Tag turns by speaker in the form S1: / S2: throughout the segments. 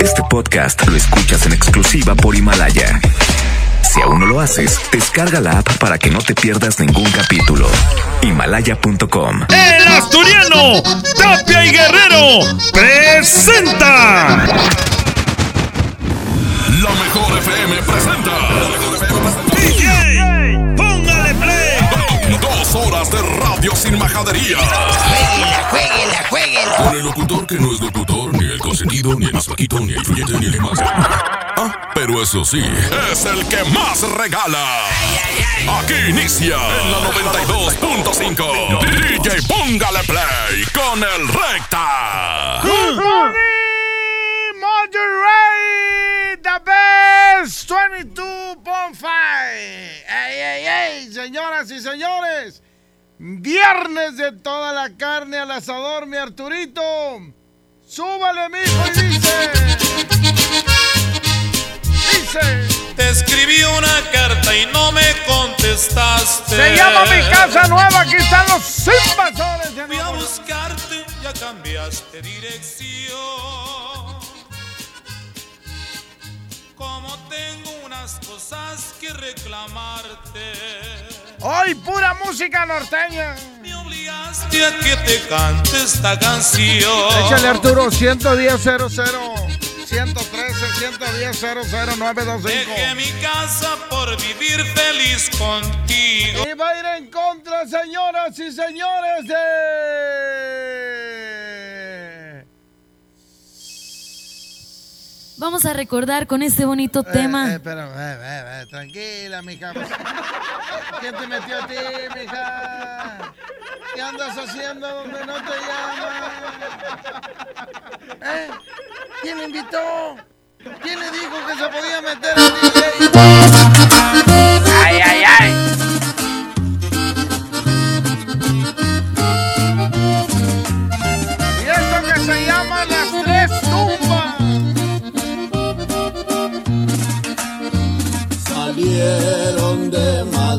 S1: Este podcast lo escuchas en exclusiva por Himalaya. Si aún no lo haces, descarga la app para que no te pierdas ningún capítulo. Himalaya.com.
S2: El asturiano, Tapia y Guerrero, presenta.
S3: La mejor FM presenta. De radio sin majadería.
S4: Jueguela, jueguela, jueguela.
S3: Con el locutor que no es locutor, ni el consentido, ni el más flaquito, ni el influyente, ni el más. Ah, pero eso sí, es el que más regala. Aquí inicia en la 92.5. DJ Póngale Play con el Recta.
S5: Monterrey, the best 22.5. ¡Ey, ey, ey! Señoras y señores, viernes de toda la carne al asador, mi Arturito. Súbale, mijo, y dice. Dice.
S6: Te escribí una carta y no me contestaste.
S5: Se llama Mi Casa Nueva, aquí están los invasores.
S6: Fui a buscarte, ya cambiaste dirección. Como tengo unas cosas que reclamarte.
S5: Hoy pura música norteña.
S6: Me obligaste a que te cante esta canción.
S5: Échale Arturo, 110 00 113 110 00925.
S6: Dejé mi casa por vivir feliz contigo.
S5: Y va a ir en contra, señoras y señores, de.
S7: Vamos a recordar con este bonito
S5: Eh,
S7: tema.
S5: eh, espera, eh, eh, tranquila, mija. ¿Quién te metió a ti, mija? ¿Qué andas haciendo donde no te llaman? ¿Eh? ¿Quién invitó? ¿Quién le dijo que se podía meter a DJ?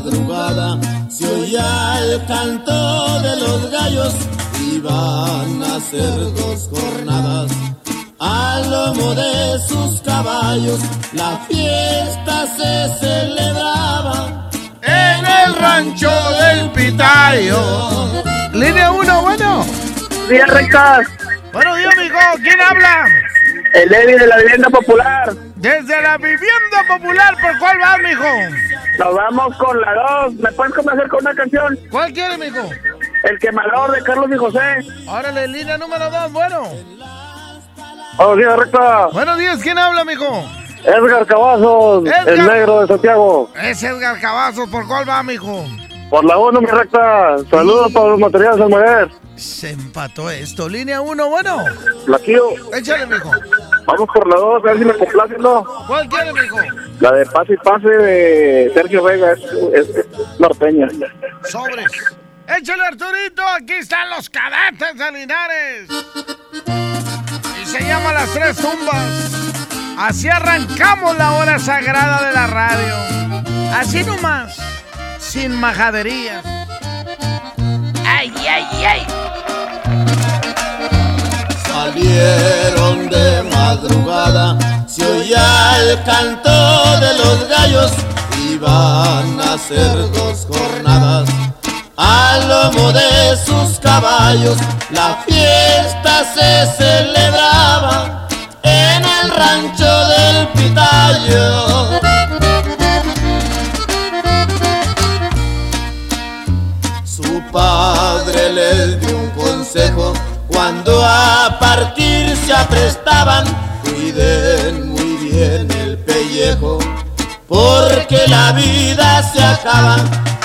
S8: Madrugada, se oía el canto de los gallos, iban a hacer dos jornadas. Al lomo de sus caballos, la fiesta se celebraba.
S5: En el rancho del Pitayo. Línea 1, bueno.
S9: Días rectas,
S5: Buenos días, mijo. ¿Quién habla?
S9: El Eddie de la vivienda popular.
S5: Desde la vivienda popular, ¿por cuál vas, mijo?
S9: Nos vamos con la 2. ¿Me puedes complacer con una canción?
S5: ¿Cuál quiere, mijo?
S9: El quemador de Carlos y José.
S5: Órale, línea número 2, bueno.
S9: Buenos días, recta.
S5: Buenos días, ¿quién habla, mijo?
S9: Edgar Cavazos,
S5: Edgar.
S9: el negro de Santiago.
S5: Es Edgar Cavazos, ¿por cuál va, mijo?
S9: Por la 1, mi recta. Saludos para los materiales al mover.
S5: Se empató esto. Línea 1, bueno.
S9: Flaquillo,
S5: Échale, mijo.
S9: vamos por la 2, a ver si me complacen, ¿no?
S5: ¿Cuál quiere, mijo?
S9: La de Pase y Pase de Sergio Vega es, es- es norteña.
S5: Sobres. Échale, Arturito. Aquí están los cadetes de Linares. Y se llama Las Tres Tumbas. Así arrancamos la hora sagrada de la radio. Así nomás. Sin majaderías.
S8: Salieron de madrugada, se oía el canto de los gallos, iban a hacer dos jornadas. Al lomo de sus caballos, la fiesta se celebraba en el rancho del Pitayo. Cuando a partir se aprestaban, cuiden muy bien el pellejo, porque la vida se acaba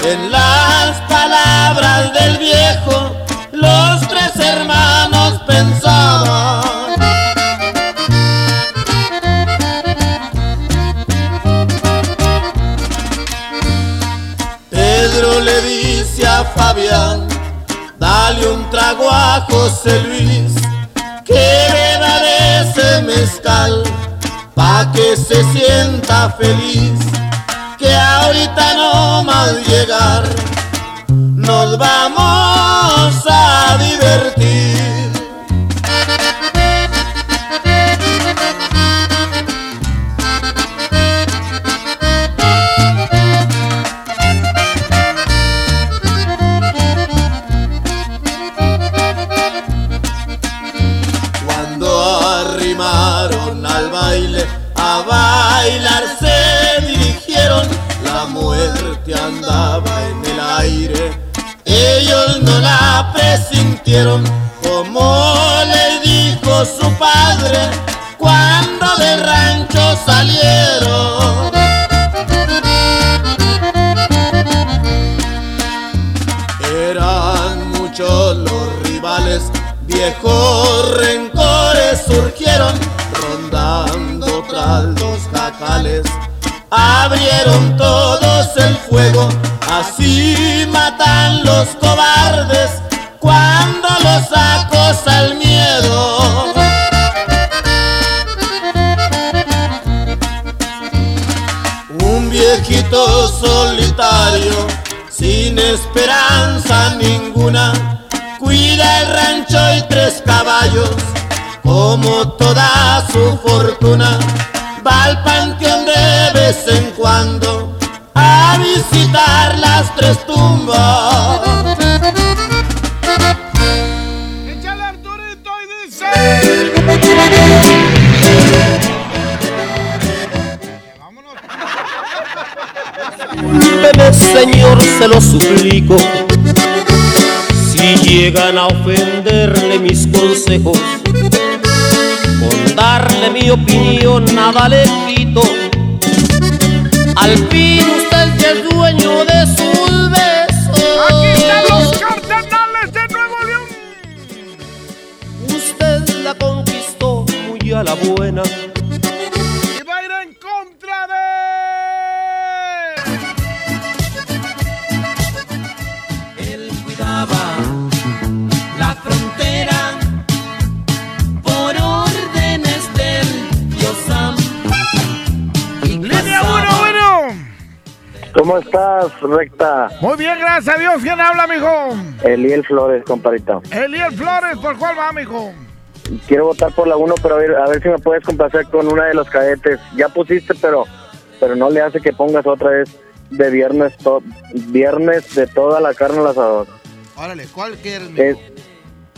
S8: en las palabras del viejo. Los tres hermanos José Luis, que beba de ese mezcal, pa' que se sienta feliz, que ahorita no más llegar, nos vamos a divertir.
S10: Ellos no la presintieron como le dijo su padre cuando del rancho salieron. Eran muchos los rivales, viejos rencores surgieron, rondando tras los jacales. Abrieron todos el fuego, así matan los cobardes cuando los acosa el miedo. Un viejito solitario, sin esperanza ninguna, cuida el rancho y tres caballos, como toda su fortuna, va al panteón de vez en cuando visitar las tres tumbas.
S5: ¡Échale Arturito y dice!
S10: Discúlpeme, señor, se lo suplico. Si llegan a ofenderle mis consejos, con darle mi opinión nada le quito. Al fin a la buena.
S5: Y va a ir en contra de...
S8: Él cuidaba la frontera por órdenes del Dios Sam. Y
S5: ¡Línea
S8: cazaba-
S5: uno, bueno!
S9: ¿Cómo estás, recta?
S5: Muy bien, gracias a Dios. ¿Quién habla, mijo?
S9: Eliel Flores, compadrito.
S5: Eliel Flores, ¿por cuál va, mijo?
S9: Quiero votar por la 1, pero a ver, a ver si me puedes complacer con una de los cadetes. Ya pusiste, pero pero no le hace que pongas otra vez de viernes to- viernes de toda la carne al asador.
S5: Órale, ¿cuál quieres?
S9: Es,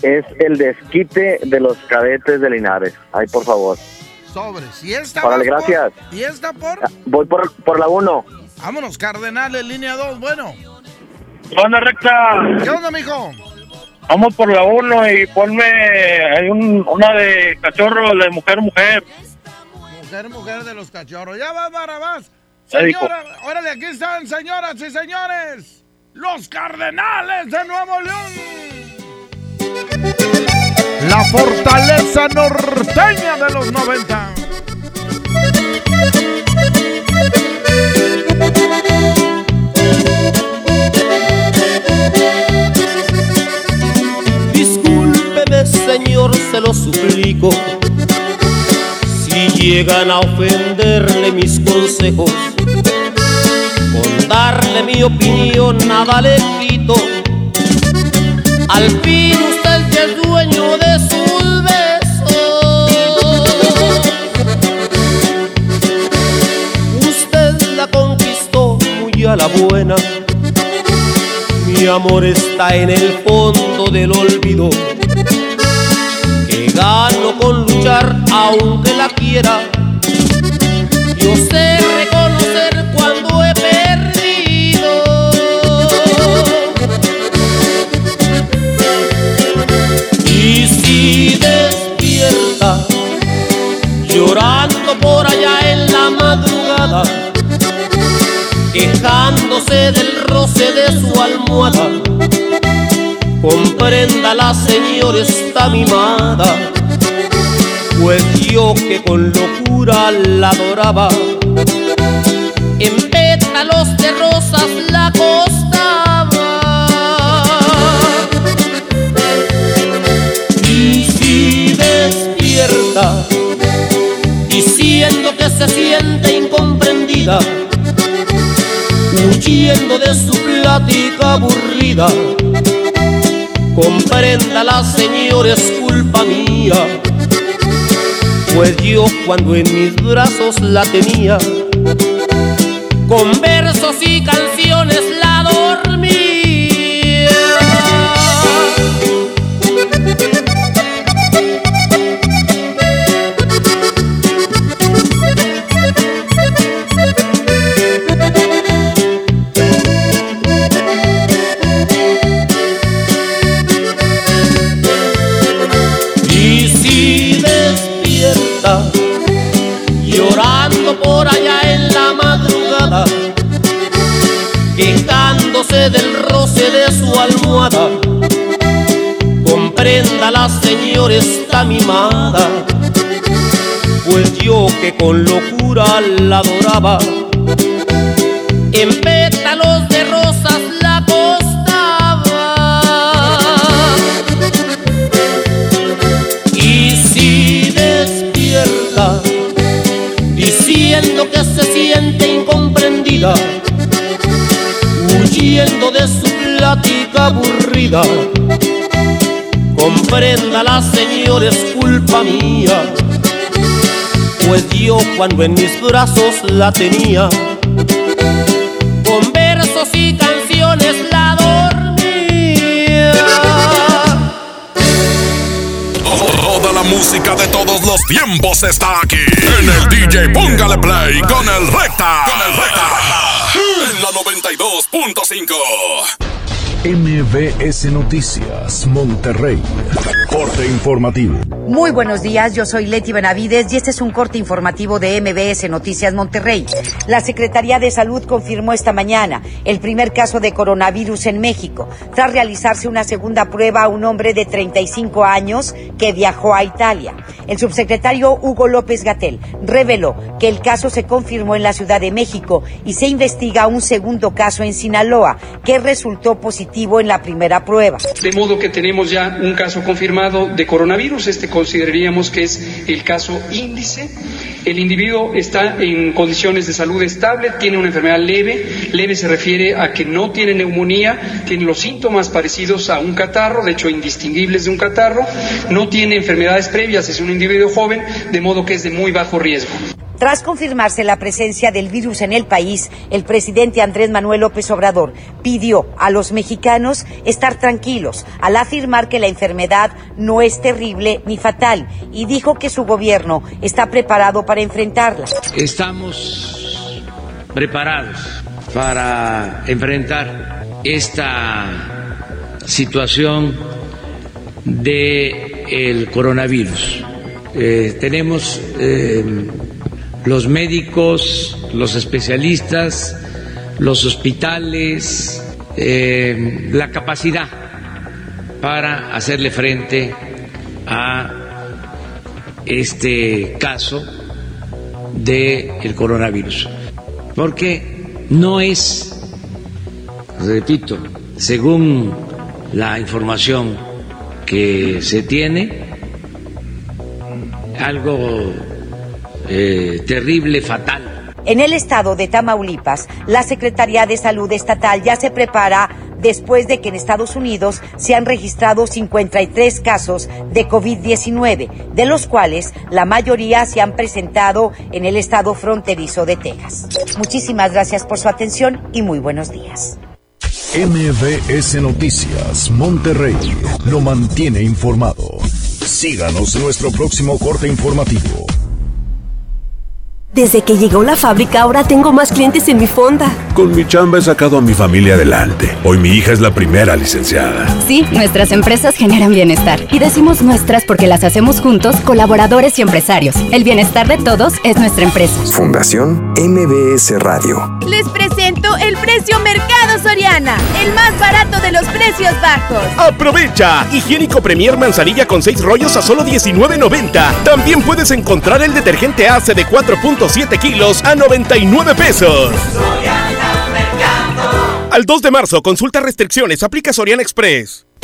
S9: es el desquite de los cadetes de Linares. Ay, por favor.
S5: Sobre. ¿Y esta
S9: Órale,
S5: por-
S9: gracias.
S5: ¿Y esta por?
S9: Voy por, por la 1.
S5: Vámonos, Cardenales, línea 2, bueno.
S11: ¿Qué onda, recta?
S5: ¿Qué onda, mijo?
S11: Vamos por la 1 y ponme hay un- una de cachorro, de mujer, mujer.
S5: Mujer, mujer de los cachorros. Ya vas, Barabás.
S11: Ya dijo.
S5: Señora, órale, aquí están, señoras y señores. Los Cardenales de Nuevo León. La fortaleza norteña de los 90.
S10: Se lo suplico. Si llegan a ofenderle mis consejos, con darle mi opinión nada le quito. Al fin usted ya es dueño de sus besos. Usted la conquistó muy a la buena. Mi amor está en el fondo del olvido. Gano con luchar aunque la quiera. Yo sé reconocer cuando he perdido. Y si despierta llorando por allá en la madrugada quejándose del roce de su almohada. Compréndala, señor, está mimada, pues yo que con locura la adoraba, en pétalos de rosas la acostaba. Y si despierta, diciendo que se siente incomprendida, huyendo de su plática aburrida. Compréndala, señor, es culpa mía. Pues yo cuando en mis brazos la tenía, con versos y canciones la dormía. Con locura la adoraba, en pétalos de rosas la acostaba. Y si despierta, diciendo que se siente incomprendida, huyendo de su plática aburrida, comprenda la señora es culpa mía, pues yo cuando en mis brazos la tenía, con versos y canciones la dormía.
S3: Toda la música de todos los tiempos está aquí. En el DJ Póngale Play con el Recta. Con el Recta. En la 92.5.
S12: MBS Noticias, Monterrey. Corte informativo.
S13: Muy buenos días, yo soy Leti Benavides y este es un corte informativo de MBS Noticias Monterrey. La Secretaría de Salud confirmó esta mañana el primer caso de coronavirus en México, tras realizarse una segunda prueba a un hombre de 35 años que viajó a Italia. El subsecretario Hugo López Gatel reveló que el caso se confirmó en la Ciudad de México y se investiga un segundo caso en Sinaloa que resultó positivo en la primera prueba.
S6: De modo que tenemos ya un caso confirmado de coronavirus. Este consideraríamos que es el caso índice. El individuo está en condiciones de salud estable, tiene una enfermedad leve. Leve se refiere a que no tiene neumonía, tiene los síntomas parecidos a un catarro, de hecho indistinguibles de un catarro. No tiene enfermedades previas, es un individuo joven, de modo que es de muy bajo riesgo.
S13: Tras confirmarse la presencia del virus en el país, el presidente Andrés Manuel López Obrador pidió a los mexicanos estar tranquilos al afirmar que la enfermedad no es terrible ni fatal y dijo que su gobierno está preparado para enfrentarla.
S14: Estamos preparados para enfrentar esta situación de el coronavirus. Eh, tenemos eh, los médicos, los especialistas, los hospitales, eh, la capacidad para hacerle frente a este caso del el coronavirus. Porque no es, repito, según la información que se tiene, algo eh, terrible, fatal.
S13: En el estado de Tamaulipas, la Secretaría de Salud Estatal ya se prepara después de que en Estados Unidos se han registrado 53 casos de COVID-19, de los cuales la mayoría se han presentado en el estado fronterizo de Texas. Muchísimas gracias por su atención y muy buenos días.
S12: MBS Noticias, Monterrey, lo mantiene informado. Síganos en nuestro próximo corte informativo.
S15: Desde que llegó la fábrica ahora tengo más clientes en mi fonda.
S16: Con mi chamba he sacado a mi familia adelante. Hoy mi hija es la primera licenciada.
S17: Sí, nuestras empresas generan bienestar. Y decimos nuestras porque las hacemos juntos, colaboradores y empresarios. El bienestar de todos es nuestra empresa.
S1: Fundación MBS Radio.
S18: Les presento el precio Mercado Soriana, el más barato de los precios bajos.
S19: ¡Aprovecha! Higiénico Premier Manzanilla con 6 rollos a solo $19.90. También puedes encontrar el detergente ACE de 4.7 kilos a 99 pesos. Al 2 de marzo, consulta restricciones, aplica Soriana Express.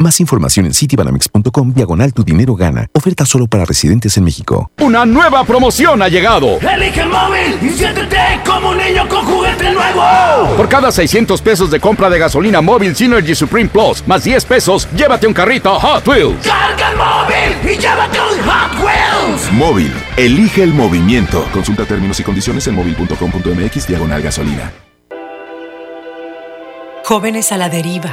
S20: Más información en citibanamex.com diagonal tu dinero gana. Oferta solo para residentes en México.
S21: Una nueva promoción ha llegado.
S22: Elige el móvil y siéntete como un niño con juguete nuevo.
S21: Por cada 600 pesos de compra de gasolina móvil Synergy Supreme Plus, más 10 pesos, llévate un carrito Hot Wheels.
S22: Carga el móvil y llévate un Hot Wheels.
S20: Móvil. Elige el movimiento. Consulta términos y condiciones en móvil.com.mx diagonal gasolina.
S23: Jóvenes a la deriva,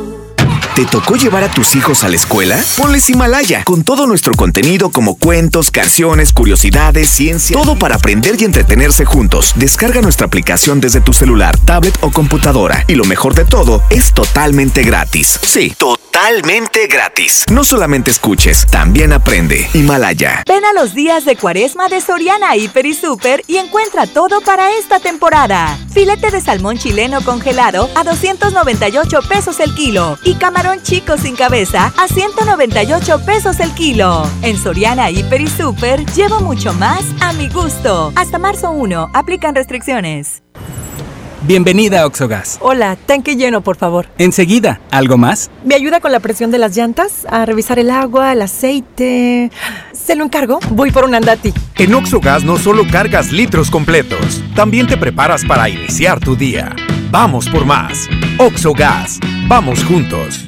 S1: ¿Te tocó llevar a tus hijos a la escuela? Ponles Himalaya, con todo nuestro contenido como cuentos, canciones, curiosidades, ciencia, todo para aprender y entretenerse juntos. Descarga nuestra aplicación desde tu celular, tablet o computadora. Y lo mejor de todo, es totalmente gratis. Sí, totalmente gratis. No solamente escuches, también aprende. Himalaya.
S24: Ven a los días de cuaresma de Soriana Hiper y Super y encuentra todo para esta temporada. Filete de salmón chileno congelado a 298 pesos el kilo y camarón chico sin cabeza a 198 pesos el kilo. En Soriana Hiper y Super llevo mucho más a mi gusto. Hasta marzo 1, aplican restricciones.
S25: Bienvenida a Oxogas.
S26: Hola, tanque lleno, por favor.
S25: Enseguida, ¿algo más?
S26: ¿Me ayuda con la presión de las llantas? A revisar el agua, el aceite. ¿Se lo encargo? Voy por un andati.
S27: En Oxogas no solo cargas litros completos, también te preparas para iniciar tu día. Vamos por más. Oxogas. Vamos juntos.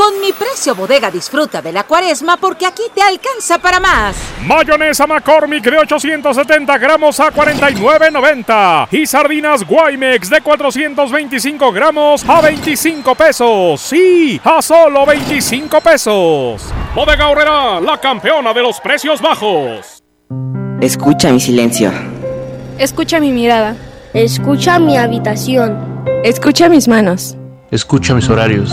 S28: Con mi precio bodega disfruta de la cuaresma porque aquí te alcanza para más.
S21: Mayonesa McCormick de 870 gramos a 49.90 y sardinas Guaymex de 425 gramos a 25 pesos. Sí, a solo 25 pesos. Bodega Horrera, la campeona de los precios bajos.
S29: Escucha mi silencio.
S30: Escucha mi mirada. Escucha mi habitación. Escucha mis manos.
S31: Escucha mis horarios.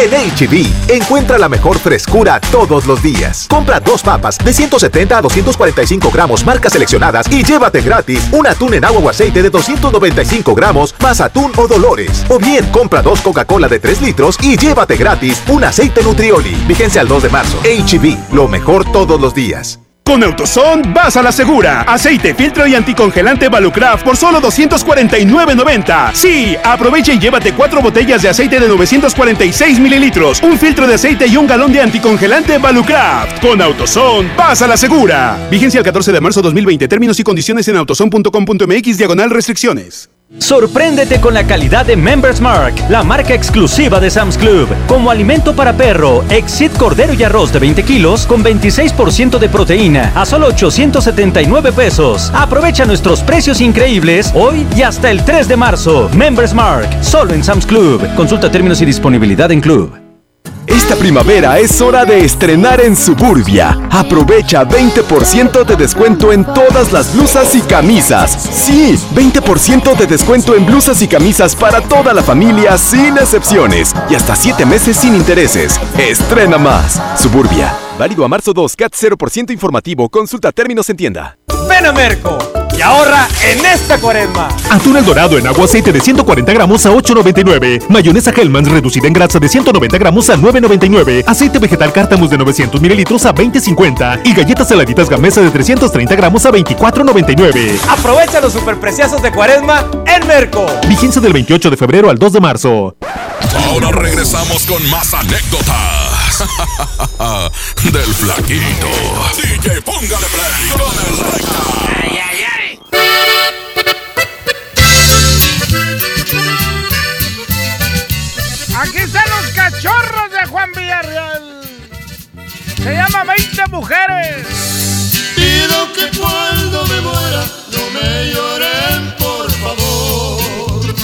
S32: En HB, encuentra la mejor frescura todos los días. Compra dos papas de 170 a 245 gramos, marcas seleccionadas, y llévate gratis un atún en agua o aceite de 295 gramos, más atún o dolores. O bien, compra dos Coca-Cola de 3 litros y llévate gratis un aceite Nutrioli. Vigencia al 2 de marzo. HB, lo mejor todos los días.
S21: Con Autoson vas a la segura. Aceite, filtro y anticongelante Valucraft por solo 249.90. Sí, aprovecha y llévate cuatro botellas de aceite de 946 mililitros, un filtro de aceite y un galón de anticongelante Valucraft. Con Autoson vas a la segura. Vigencia el 14 de marzo 2020. Términos y condiciones en autoson.com.mx diagonal restricciones.
S33: Sorpréndete con la calidad de Members Mark, la marca exclusiva de Sam's Club. Como alimento para perro, Exit Cordero y Arroz de 20 kilos con 26% de proteína a solo 879 pesos. Aprovecha nuestros precios increíbles hoy y hasta el 3 de marzo. Members Mark, solo en Sam's Club. Consulta términos y disponibilidad en Club.
S20: Esta primavera es hora de estrenar en Suburbia. Aprovecha 20% de descuento en todas las blusas y camisas. Sí, 20% de descuento en blusas y camisas para toda la familia sin excepciones. Y hasta 7 meses sin intereses. Estrena más. Suburbia.
S32: Válido a marzo 2, CAT 0% informativo. Consulta términos en tienda.
S33: Ven a Merco y ahorra en esta cuaresma.
S34: Atún el dorado en agua aceite de 140 gramos a 8.99. Mayonesa Hellmann's reducida en grasa de 190 gramos a 9.99. Aceite vegetal Cártamus de 900 mililitros a 20.50. Y galletas saladitas Gamesa de 330 gramos a 24.99.
S33: Aprovecha los superpreciosos de cuaresma en Merco.
S34: Vigencia del 28 de febrero al 2 de marzo.
S3: Ahora regresamos con más anécdotas del flaquito. DJ, póngale play con el recta.
S5: Se llama 20 mujeres.
S22: Pido que cuando me muera no me lloren, por favor.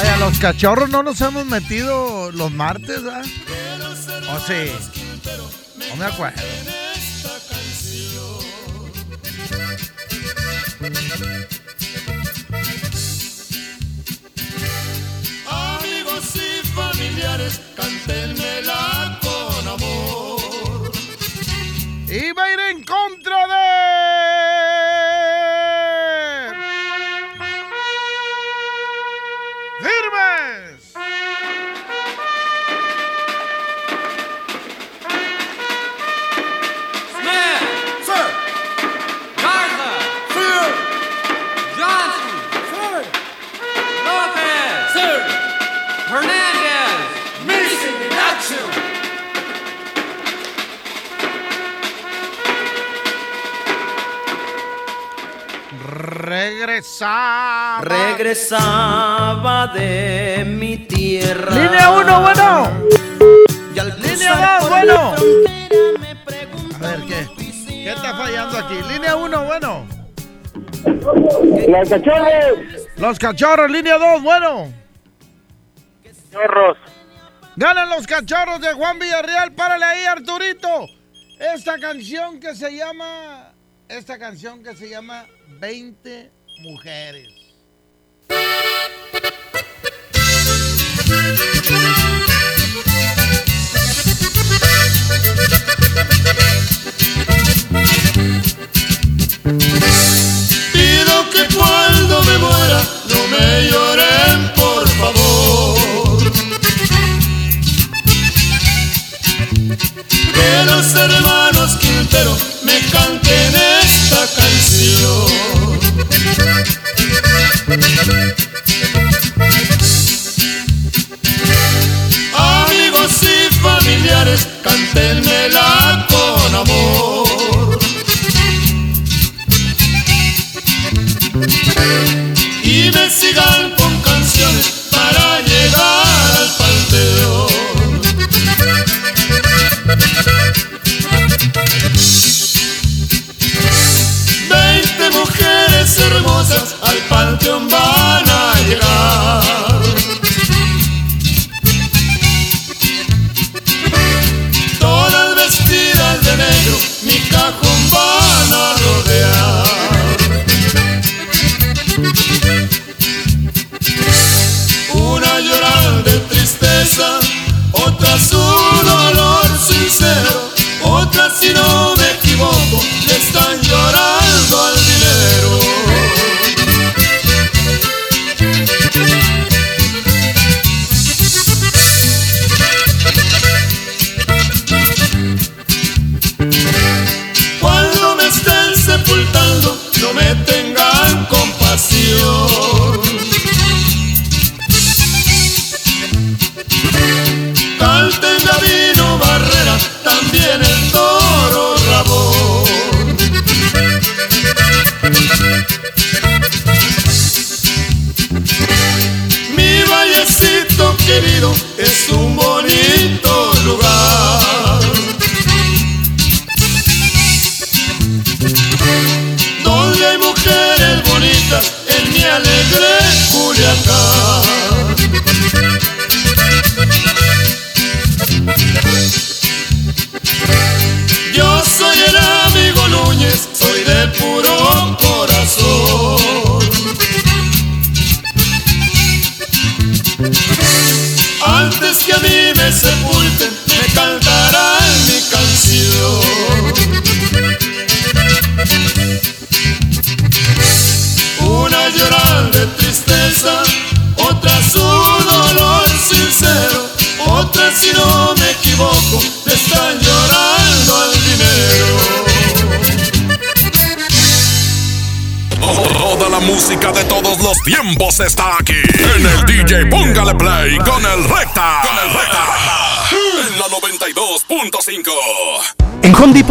S5: Oye, a los cachorros no nos hemos metido los martes, ¿ah? ¿O sí? No me acuerdo.
S22: Amigos y familiares, cántenmela con amor.
S5: Y va a ir en contra de.
S10: Regresaba de mi tierra.
S5: Línea 1, bueno. Línea 2, bueno. A ver, ¿qué? ¿Qué está fallando aquí? Línea 1, bueno.
S9: Los cachorros.
S5: Los cachorros, línea 2, bueno.
S9: Cachorros.
S5: Ganan los cachorros de Juan Villarreal. Párale ahí, Arturito. Esta canción que se llama. Esta canción que se llama 20 mujeres.
S22: Pido que cuando me muera no me lloren, por favor. Que los hermanos Quintero me canten esta canción. Amigos y familiares, cántenmela con amor. Otra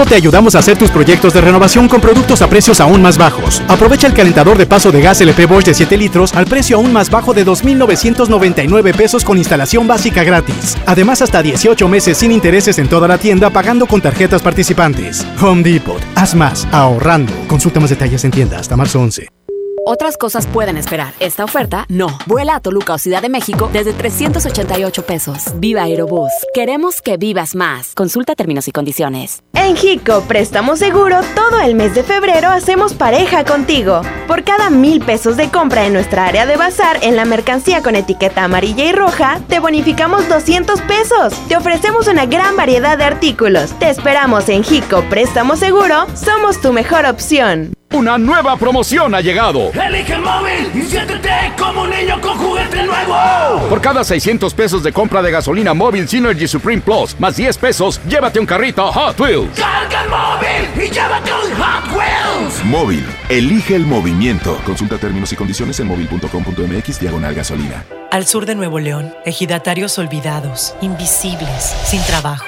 S35: te ayudamos a hacer tus proyectos de renovación con productos a precios aún más bajos. Aprovecha el calentador de paso de gas LP Bosch de 7 litros al precio aún más bajo de 2.999 pesos con instalación básica gratis. Además, hasta 18 meses sin intereses en toda la tienda pagando con tarjetas participantes. Home Depot. Haz más ahorrando. Consulta más detalles en tienda hasta marzo 11.
S36: Otras cosas pueden esperar. Esta oferta, no. Vuela a Toluca o Ciudad de México desde 388 pesos. Viva Aerobús. Queremos que vivas más. Consulta términos y condiciones.
S37: En Hico Préstamo Seguro, todo el mes de febrero hacemos pareja contigo. Por cada mil pesos de compra en nuestra área de bazar en la mercancía con etiqueta amarilla y roja, te bonificamos 200 pesos. Te ofrecemos una gran variedad de artículos. Te esperamos en Hico Préstamo Seguro. Somos tu mejor opción.
S38: Una nueva promoción ha llegado.
S22: Elige el móvil y siéntete como un niño con juguete nuevo.
S38: Por cada 600 pesos de compra de gasolina móvil Synergy Supreme Plus, más 10 pesos, llévate un carrito Hot Wheels.
S22: Carga el móvil y llévate un Hot Wheels.
S21: Móvil, elige el movimiento. Consulta términos y condiciones en móvil.com.mx diagonal gasolina.
S23: Al sur de Nuevo León, ejidatarios olvidados, invisibles, sin trabajo.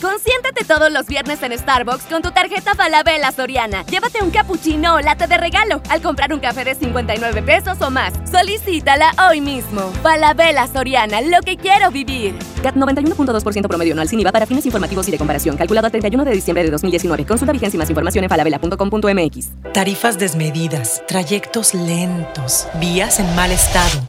S39: Consiéntete todos los viernes en Starbucks con tu tarjeta Falabella Soriana. Llévate un cappuccino o latte de regalo al comprar un café de 59 pesos o más. Solicítala hoy mismo. Falabella Soriana, lo que quiero vivir.
S38: CAT 91.2% promedio anual sin IVA para fines informativos y de comparación. Calculado a 31 de diciembre de 2019. Consulta vigencia y más información en falabella.com.mx.
S23: Tarifas desmedidas, trayectos lentos, vías en mal estado.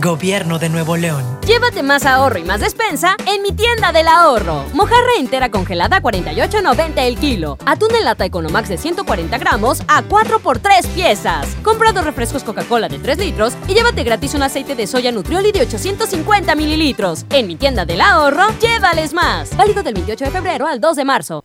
S23: Gobierno de Nuevo León.
S40: Llévate más ahorro y más despensa en mi tienda del ahorro. Mojarra entera congelada a 48.90 el kilo. Atún en lata Economax de 140 gramos a 4 por 3 piezas. Compra dos refrescos Coca-Cola de 3 litros y llévate gratis un aceite de soya Nutrioli de 850 mililitros. En mi tienda del ahorro, llévales más. Válido del 28 de febrero al 2 de marzo.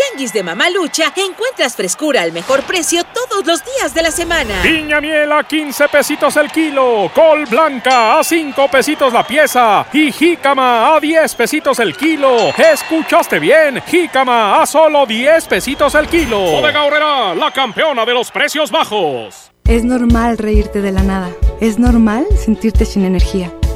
S40: Tianguis de Mamalucha encuentras frescura al mejor precio todos los días de la semana.
S28: Piña miel a 15 pesitos el kilo. Col blanca a 5 pesitos la pieza y jícama a 10 pesitos el kilo. ¿Escuchaste bien? Jícama a solo 10 pesitos el kilo. Bodega Horrera, la campeona de los precios bajos.
S41: Es normal reírte de la nada. Es normal sentirte sin energía.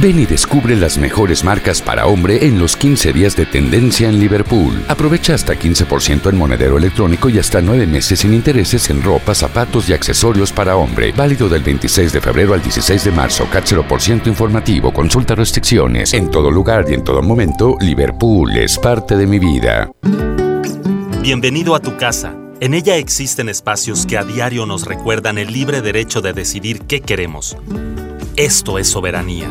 S42: Ven y descubre las mejores marcas para hombre en los 15 días de tendencia en Liverpool. Aprovecha hasta 15% en monedero electrónico y hasta 9 meses sin intereses en ropa, zapatos y accesorios para hombre. Válido del 26 de febrero al 16 de marzo. CAT 0% informativo. Consulta restricciones. En todo lugar y en todo momento, Liverpool es parte de mi vida.
S12: Bienvenido a tu casa. En ella existen espacios que a diario nos recuerdan el libre derecho de decidir qué queremos. Esto es soberanía.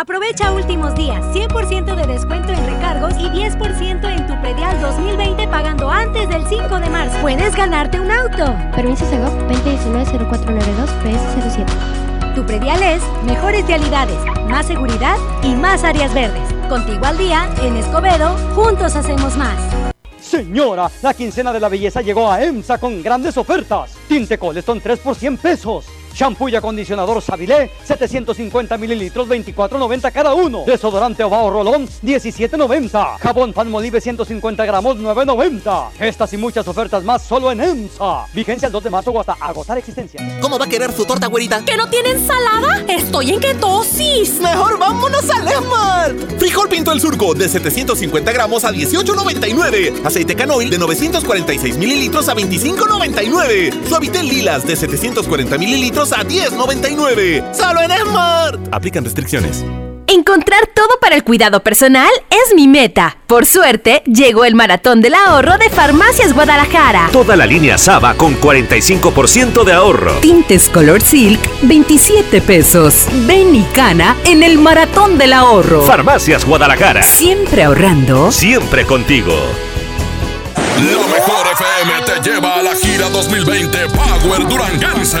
S43: Aprovecha últimos días, 100% de descuento en recargos y 10% en tu predial 2020 pagando antes del 5 de marzo. Puedes ganarte un auto.
S44: Permiso Segov 2019-0492 PS07.
S43: Tu predial es mejores vialidades, más seguridad y más áreas verdes. Contigo al día, en Escobedo, juntos hacemos más.
S45: Señora, la quincena de la belleza llegó a EMSA con grandes ofertas. Tinte Colestone 3 por 100 pesos. Shampoo y acondicionador Sabilé, 750 mililitros, 24.90 cada uno. Desodorante Ovao Rolón, 17.90. Jabón Palmolive, 150 gramos, 9.90. Estas y muchas ofertas más solo en EMSA. Vigencia el 2 de marzo o hasta agotar existencia.
S37: ¿Cómo va a querer su torta, güerita?
S46: ¿Que no tiene ensalada? ¡Estoy en ketosis!
S37: ¡Mejor vámonos a Lemar! Frijol Pinto el Surco, de 750 gramos a 18.99. Aceite canoil, de 946 mililitros a 25.99. Suavitel Lilas, de 740 mililitros a 10.99. ¡Solo en Smart! Aplican restricciones.
S15: Encontrar todo para el cuidado personal es mi meta. Por suerte, llegó el maratón del ahorro de Farmacias Guadalajara.
S47: Toda la línea Saba con 45% de ahorro.
S48: Tintes Color Silk, 27 pesos. Ven y cana en el maratón del ahorro.
S47: Farmacias Guadalajara.
S48: Siempre ahorrando.
S47: Siempre contigo.
S3: La mejor FM te lleva a la gira 2020 Power Duranguense.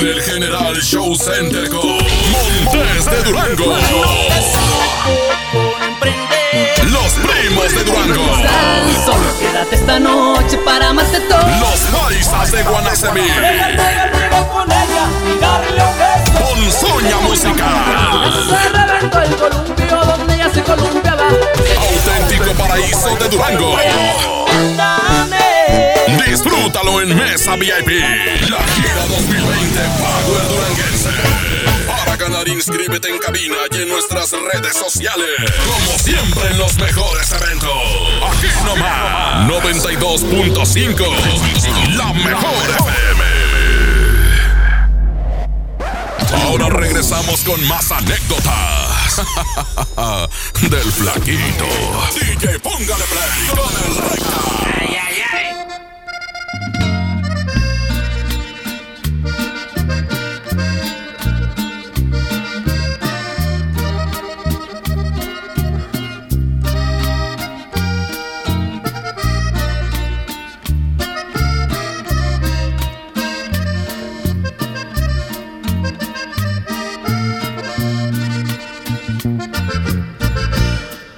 S3: En el General Show Center con Montes de Durango. Los primos de Durango.
S49: Solo quédate esta noche para amarte todo.
S3: Los paisas de Guanacemí.
S49: con
S3: Soña Musical. Auténtico paraíso de Durango. Disfrútalo en Mesa VIP. La gira 2020 Power Duranguense. Para ganar, inscríbete en cabina y en nuestras redes sociales. Como siempre en los mejores eventos. Aquí nomás. 92.5. La mejor FM. Ahora regresamos con más anécdotas. Del flaquito. DJ, póngale play con el recta.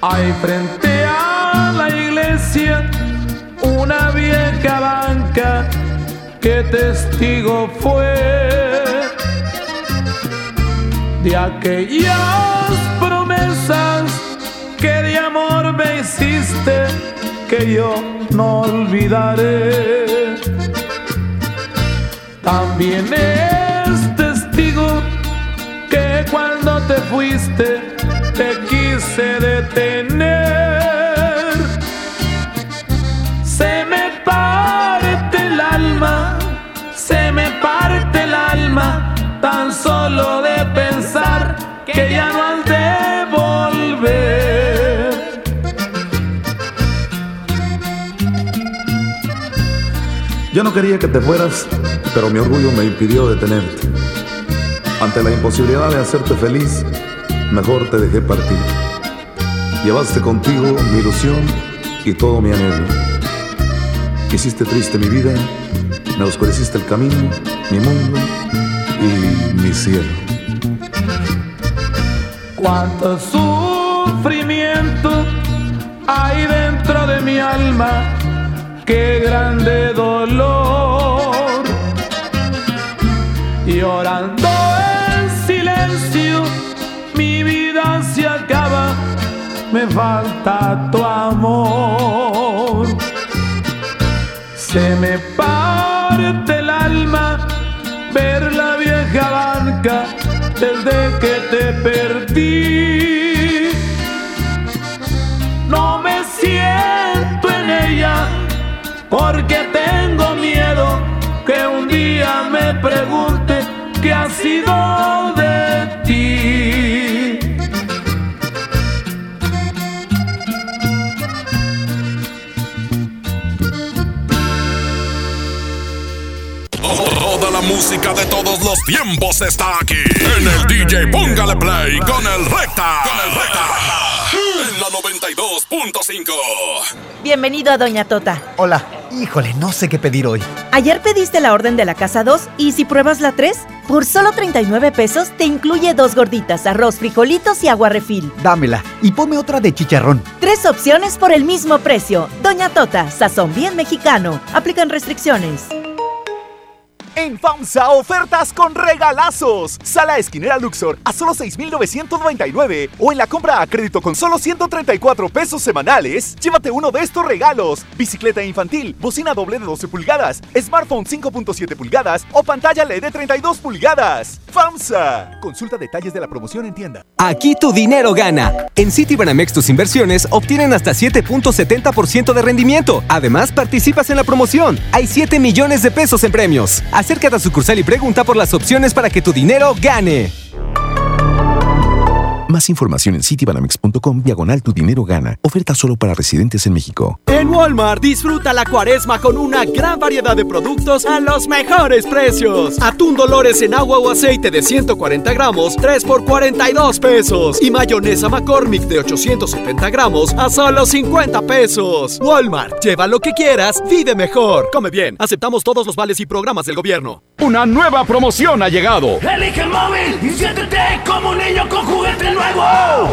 S50: Hay frente a la iglesia una vieja banca que testigo fue de aquellas promesas que de amor me hiciste que yo no olvidaré. También es testigo que cuando te fuiste te quise detener. Se me parte el alma, se me parte el alma, tan solo de pensar que ya no has de volver.
S51: Yo no quería que te fueras, pero mi orgullo me impidió detenerte. Ante la imposibilidad de hacerte feliz, mejor te dejé partir. Llevaste contigo mi ilusión y todo mi anhelo. Hiciste triste mi vida, me oscureciste el camino, mi mundo y mi cielo.
S50: Cuánto sufrimiento hay dentro de mi alma, qué grande dolor. Llorando me falta tu amor. Se me parte el alma ver la vieja banca desde que te perdí.
S3: Música de todos los tiempos está aquí. En el DJ Póngale Play con el Recta. Con el Recta. En la 92.5.
S15: Bienvenido a Doña Tota.
S52: Hola. Híjole, no sé qué pedir hoy.
S15: Ayer pediste la orden de la casa 2 y si pruebas la 3, por solo 39 pesos te incluye dos gorditas, arroz, frijolitos y agua refil.
S52: Dámela y ponme otra de chicharrón.
S15: Tres opciones por el mismo precio. Doña Tota, sazón bien mexicano. Aplican restricciones.
S32: En FAMSA, ofertas con regalazos. Sala esquinera Luxor a solo 6,999. O en la compra a crédito con solo 134 pesos semanales, llévate uno de estos regalos: bicicleta infantil, bocina doble de 12 pulgadas, smartphone 5.7 pulgadas o pantalla LED de 32 pulgadas. FAMSA. Consulta detalles de la promoción en tienda.
S20: Aquí tu dinero gana. En Citibanamex tus inversiones obtienen hasta 7.70% de rendimiento. Además, participas en la promoción. Hay 7 millones de pesos en premios. Acércate a sucursal y pregunta por las opciones para que tu dinero gane.
S21: Más información en citibanamex.com diagonal tu dinero gana. Oferta solo para residentes en México.
S53: En Walmart disfruta la cuaresma con una gran variedad de productos a los mejores precios. Atún Dolores en agua o aceite de 140 gramos, 3 por 42 pesos. Y mayonesa McCormick de 870 gramos a solo 50 pesos. Walmart, lleva lo que quieras, vive mejor. Come bien, aceptamos todos los vales y programas del gobierno.
S54: Una nueva promoción ha llegado.
S22: Elige el móvil y siéntete como un niño con juguete nuevo.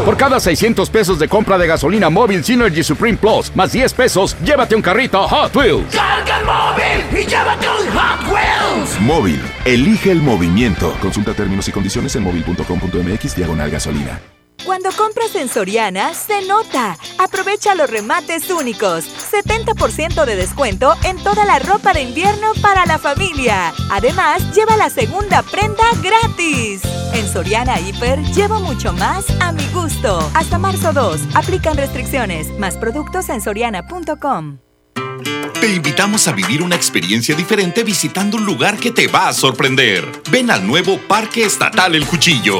S54: Por cada 600 pesos de compra de gasolina móvil Synergy Supreme Plus, más 10 pesos, llévate un carrito Hot Wheels.
S22: Carga el móvil y llévate un Hot Wheels.
S21: Móvil, elige el movimiento. Consulta términos y condiciones en móvil.com.mx diagonal gasolina.
S24: Cuando compras en Soriana, se nota. Aprovecha los remates únicos. 70% de descuento en toda la ropa de invierno para la familia. Además, lleva la segunda prenda gratis. En Soriana Hiper, llevo mucho más a mi gusto. Hasta marzo 2, aplican restricciones. Más productos en soriana.com.
S12: Te invitamos a vivir una experiencia diferente visitando un lugar que te va a sorprender. Ven al nuevo Parque Estatal El Cuchillo.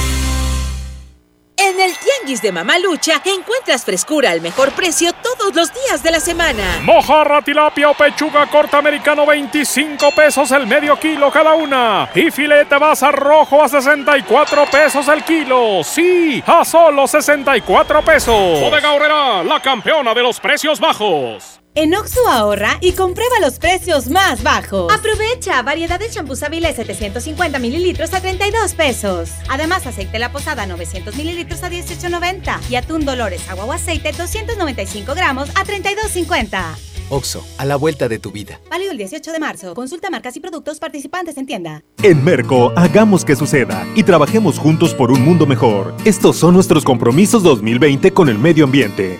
S55: Tianguis de Mamalucha encuentras frescura al mejor precio todos los días de la semana.
S28: Mojarra, tilapia o pechuga corta americano 25 pesos el medio kilo cada una. Y filete basa rojo a 64 pesos el kilo. Sí, a solo 64 pesos. Bodega Horrera, la campeona de los precios bajos.
S17: En Oxo ahorra y comprueba los precios más bajos. Aprovecha variedad de champú Savile 750 mililitros a 32 pesos. Además, aceite La Posada 900 mililitros a 18.90 y atún Dolores agua o aceite 295 gramos a 32.50.
S56: Oxo, a la vuelta de tu vida.
S17: Válido el 18 de marzo. Consulta marcas y productos participantes en tienda.
S34: En Merco, hagamos que suceda y trabajemos juntos por un mundo mejor. Estos son nuestros compromisos 2020 con el medio ambiente.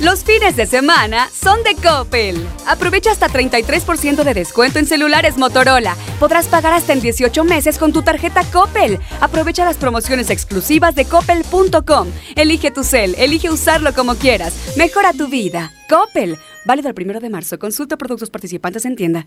S17: Los fines de semana son de Coppel. Aprovecha hasta 33% de descuento en celulares Motorola. Podrás pagar hasta en 18 meses con tu tarjeta Coppel. Aprovecha las promociones exclusivas de coppel.com. Elige tu cel, elige usarlo como quieras. Mejora tu vida. Coppel. Válido el primero de marzo. Consulta productos participantes en tienda.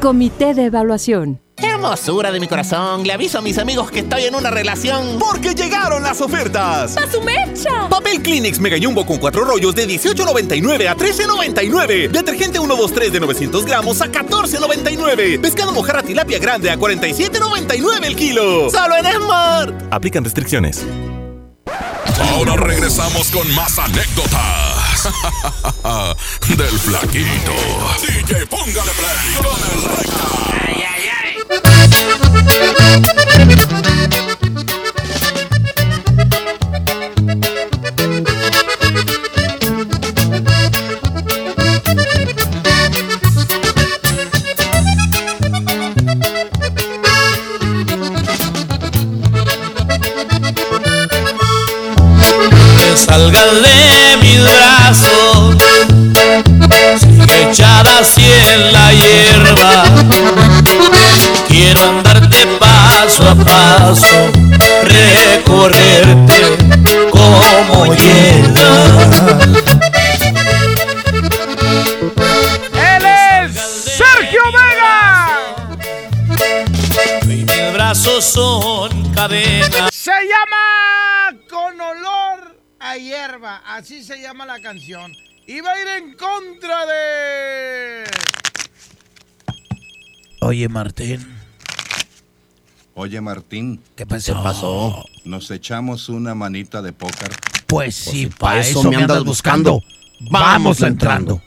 S15: Comité de Evaluación.
S32: Hermosura de mi corazón, le aviso a mis amigos que estoy en una relación. Porque llegaron las ofertas.
S43: ¡A su mecha!
S32: Papel Kleenex Mega Jumbo con cuatro rollos de 18.99 a 13.99. Detergente 123 de 900 gramos a 14.99. Pescado mojarra tilapia grande a 47.99 el kilo. Solo en Smart. Aplican restricciones.
S3: Ahora regresamos con más anécdotas del flaquito. DJ, póngale play con el recta.
S8: que Así
S5: se llama la canción. Y va a ir en contra de.
S57: Oye, Martín.
S58: Oye, Martín.
S57: ¿Qué pasó?
S58: Nos echamos una manita de póker.
S57: Pues sí, pa' eso me andas buscando. Vamos entrando.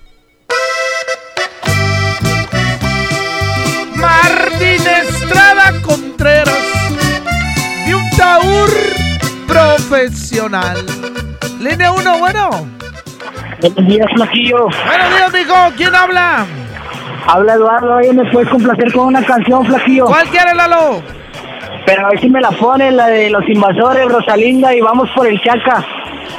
S5: Martín Estrada Contreras. De un taur profesional. Línea 1, bueno.
S59: Buenos días, Flaquillo.
S5: Buenos días, mijo. ¿Quién habla?
S59: Habla Eduardo, oye, ¿me puedes complacer con una canción, Flaquillo?
S5: ¿Cuál quieres, Lalo?
S59: Pero a ver si me la ponen, la de los invasores, Rosalinda, y vamos por el Chaca.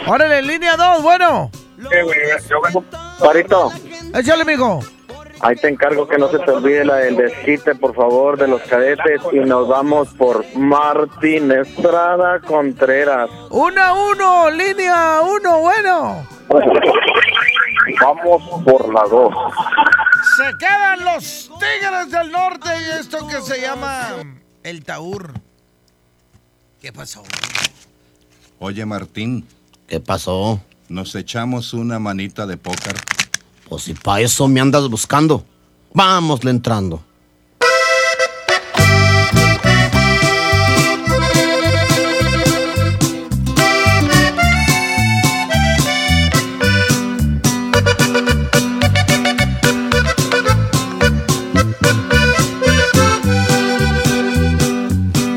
S5: Órale, línea 2, bueno.
S9: yo vengo. Parito,
S5: Échale, mijo.
S9: Ahí te encargo que no se te olvide la del desquite, por favor, de los cadetes. Y nos vamos por Martín Estrada Contreras.
S5: Una, uno, línea 1, bueno.
S9: Vamos por la dos.
S5: Se quedan los Tigres del Norte y esto que se llama el Taur. ¿Qué pasó?
S58: Oye, Martín.
S57: ¿Qué pasó?
S58: Nos echamos una manita de póker.
S57: Pues si pa' eso me andas buscando. Vámosle entrando.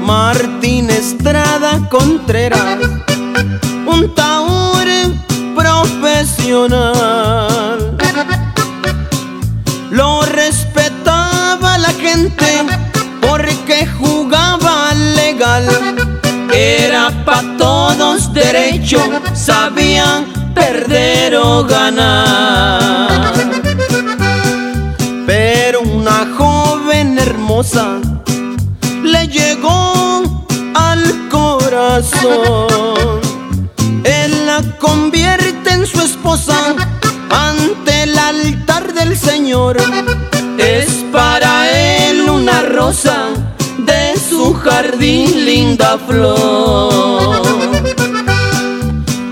S8: Martín Estrada Contreras, un taur profesional. Era pa' todos derecho, sabían perder o ganar. Pero una joven hermosa le llegó al corazón. Él la convierte en su esposa ante el altar del Señor. Es para él una rosa jardín linda flor.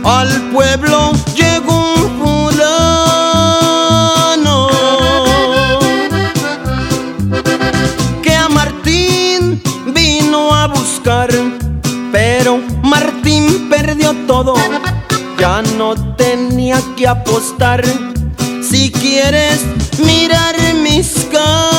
S8: Al pueblo llegó un fulano que a Martín vino a buscar, pero Martín perdió todo, ya no tenía que apostar. Si quieres mirar mis cartas,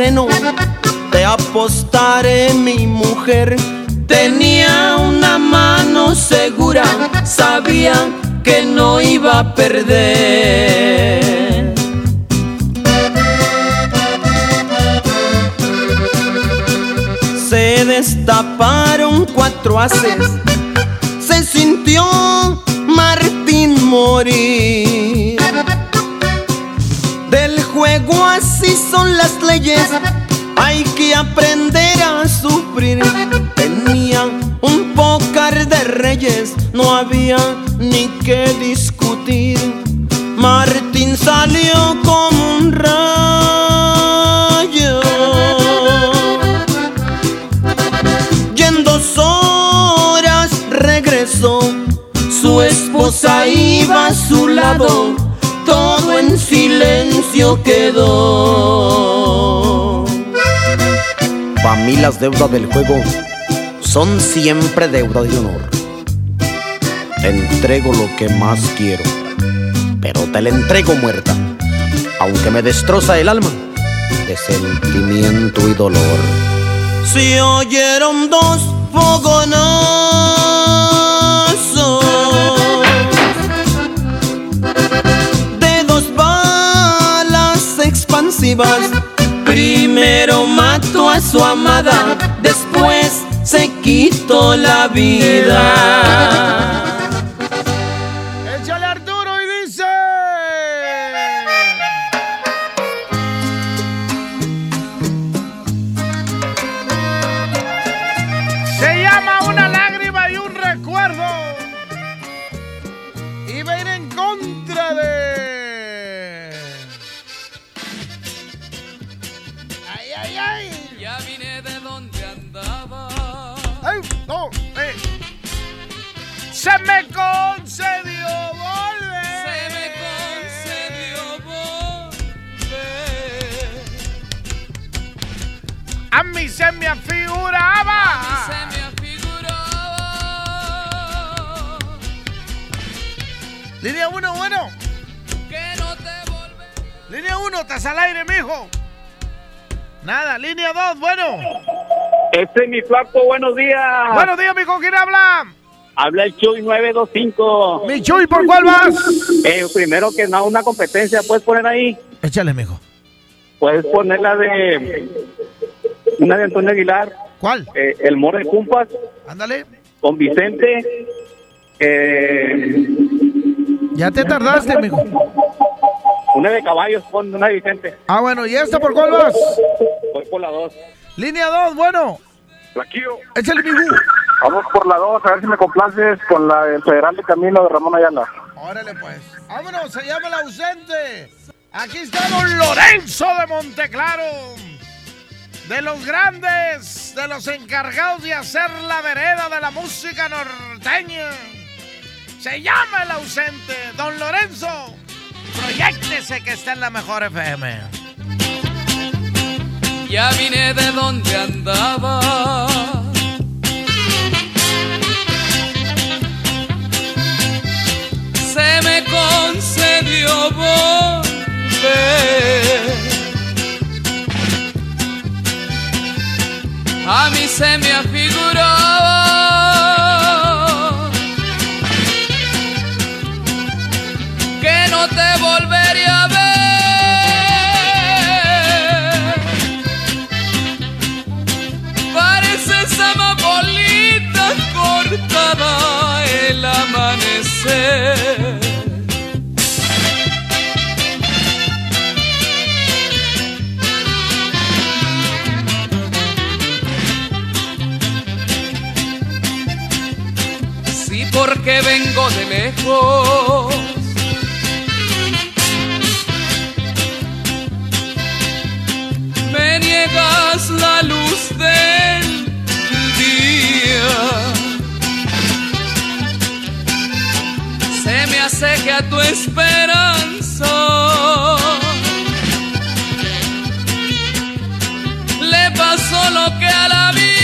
S8: sereno, te apostaré mi mujer. Tenía una mano
S60: segura, sabía que no iba a perder. Se destaparon cuatro haces, así son las leyes, hay que aprender a sufrir. Tenía un pócar de reyes, no había ni que discutir. Martín salió como un rayo. Y en dos horas regresó, su esposa iba a su lado, quedó.
S57: Para mí las deudas del juego son siempre deuda de honor. Te entrego lo que más quiero, pero te la entrego muerta, aunque me destroza el alma de sentimiento y dolor.
S60: Se oyeron dos fogonazos Primero mató a su amada, después se quitó la vida.
S12: Mi flaco, buenos días.
S5: Buenos días, mijo, ¿quién habla?
S12: Habla el Chuy 925.
S5: Mi Chuy, ¿por cuál vas?
S12: Eh, primero que nada, una competencia, ¿puedes poner ahí?
S5: Échale, mijo.
S12: Puedes poner la de. Una de Antonio Aguilar.
S5: ¿Cuál?
S12: Eh, el Moro de Cumpas.
S5: Ándale.
S12: Con Vicente. Eh,
S5: Ya te tardaste, mijo.
S12: una de caballos, pon una de Vicente.
S5: Ah, bueno, ¿y esta por cuál vas?
S12: Voy por la 2.
S5: Línea 2, bueno.
S12: Flaquillo.
S5: Échale, mijo.
S12: Vamos por la 2, a ver si me complaces con la del Federal de Camino de Ramón Ayala.
S5: Órale, pues. Vámonos, se llama el ausente. Aquí está don Lorenzo de Monteclaro. De los grandes, de los encargados de hacer la vereda de la música norteña. Se llama el ausente. Don Lorenzo, proyectese que está en la mejor FM.
S60: Ya vine de donde andaba. Se me concedió volver. A mí se me afiguraba Sí, porque vengo de lejos. Me niegas la luz del día. Se me hace que a tu esperanza le pasó lo que a la mía.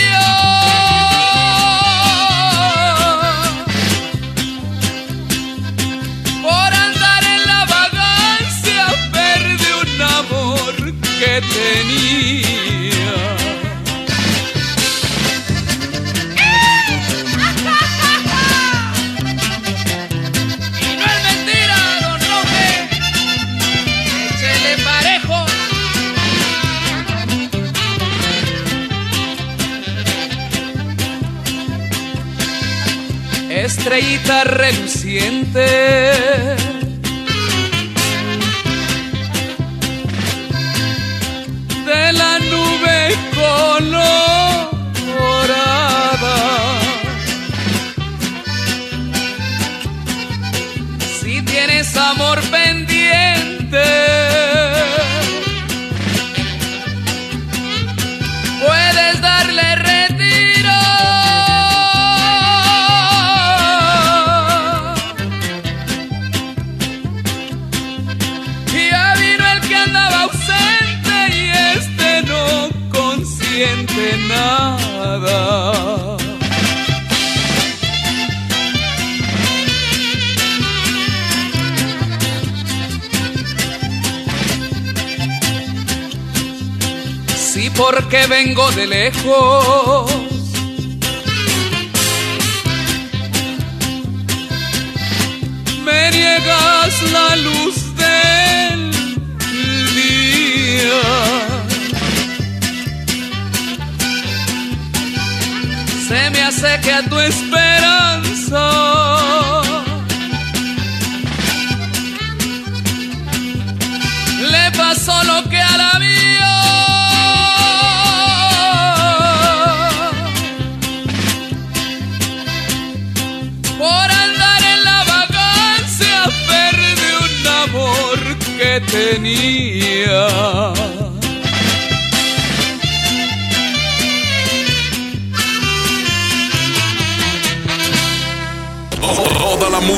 S60: Estrellita reluciente. Porque vengo de lejos. Me niegas la luz del día. Se me hace que a tu esperanza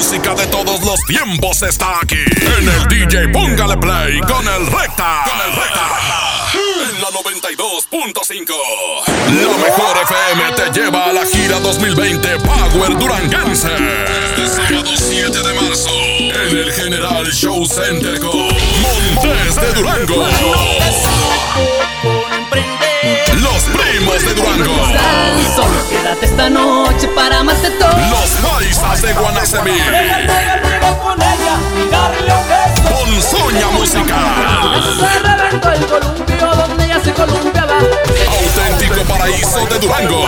S3: música de todos los tiempos está aquí. En el DJ Póngale Play con el Recta. Con el Recta. En la 92.5. La mejor FM te lleva a la gira 2020 Power Duranguense. Este sábado 7 de marzo. En el General Show Center con Montes de Durango. Los primos de Durango.
S61: Solo quédate esta noche para amarte todo.
S3: Los paisas de Guanacemí.
S61: con ella y darle un beso.
S3: Ponzoña Musical.
S61: Se reventó el columpio donde ella se columpiaba.
S3: Auténtico paraíso de Durango.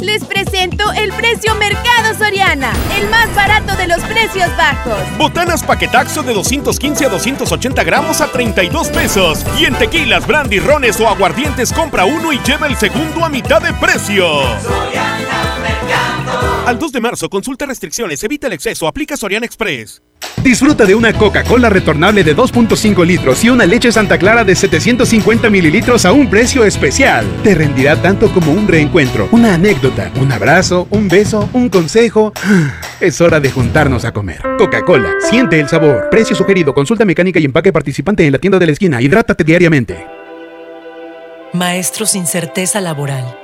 S43: Les presento el precio Mercado Soriana, el más barato de los precios bajos.
S62: Botanas paquetaxo de 215 a 280 gramos a 32 pesos. Y en tequilas, brandy, rones o aguardientes compra uno y lleva el segundo a mitad de precio. Al 2 de marzo, consulta restricciones, evita el exceso, aplica Soriana Express.
S21: Disfruta de una Coca-Cola retornable de 2.5 litros y una leche Santa Clara de 750 mililitros a un precio especial. Te rendirá tanto como un reencuentro, una anécdota, un abrazo, un beso, un consejo. Es hora de juntarnos a comer. Coca-Cola, siente el sabor. Precio sugerido, consulta mecánica y empaque participante en la tienda de la esquina. Hidrátate diariamente.
S23: Maestros sin certeza laboral.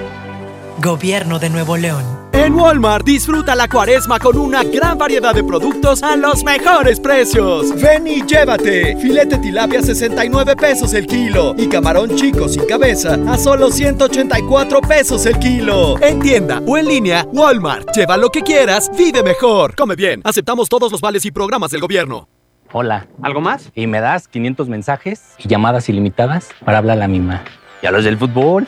S23: Gobierno de Nuevo León.
S32: En Walmart disfruta la cuaresma con una gran variedad de productos a los mejores precios. Ven y llévate. Filete tilapia 69 pesos el kilo y camarón chico sin cabeza a solo 184 pesos el kilo. En tienda o en línea, Walmart. Lleva lo que quieras, vive mejor. Come bien. Aceptamos todos los vales y programas del gobierno.
S63: Hola. ¿Algo más? Y me das 500 mensajes y llamadas ilimitadas para hablar a la misma. ¿Y a los del fútbol?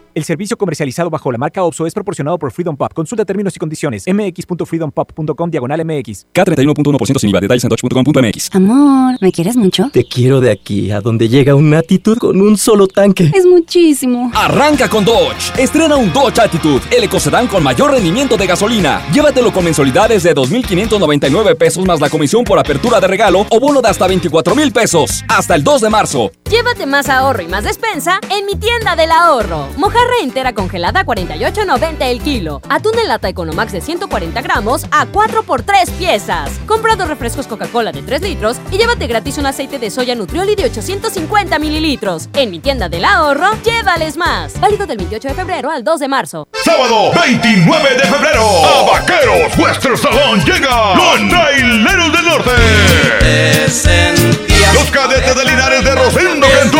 S64: El servicio comercializado bajo la marca OPSO es proporcionado por Freedom Pop. Consulta términos y condiciones. mx.freedompop.com diagonal mx.
S65: K31.1% sin IVA. Detalles en dodge.com.mx.
S66: Amor, ¿me quieres mucho?
S67: Te quiero de aquí a donde llega una Attitude con un solo tanque.
S66: Es muchísimo.
S20: Arranca con Dodge. Estrena un Dodge Attitude, el ecocedán con mayor rendimiento de gasolina. Llévatelo con mensualidades de 2.599 pesos más la comisión por apertura de regalo o bono de hasta 24 mil pesos. Hasta el 2 de marzo.
S68: Llévate más ahorro y más despensa en mi tienda del ahorro. Mojarra entera congelada a 48.90 el kilo. Atún en lata Economax de 140 gramos a 4 por 3 piezas. Compra dos refrescos Coca-Cola de 3 litros y llévate gratis un aceite de soya Nutrioli de 850 mililitros. En mi tienda del ahorro, llévales más. Válido del 28 de febrero al 2 de marzo.
S69: Sábado 29 de febrero. A Vaqueros Western Salón llega los Traileros del Norte. Los cadetes de Linares de Rosendo Cantú.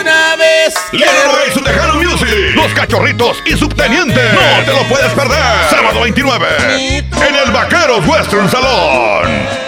S70: Una vez.
S69: Leroy y su Tejano Music. Los Cachorritos y Subteniente. No te lo puedes perder. Sábado 29. En el Vaqueros Western Salón.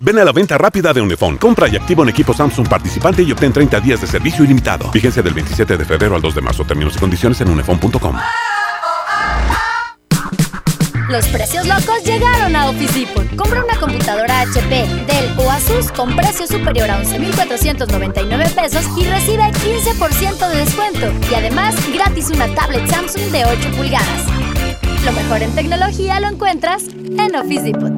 S43: Ven a la venta rápida de Unifón. Compra y activa un equipo Samsung participante y obtén 30 días de servicio ilimitado. Vigencia del 27 de febrero al 2 de marzo. Términos y condiciones en unifón.com.
S68: Los precios locos llegaron a Office Depot. Compra una computadora HP, Dell o Asus con precio superior a 11,499 pesos y recibe 15% de descuento. Y además, gratis una tablet Samsung de 8 pulgadas. Lo mejor en tecnología lo encuentras en Office Depot.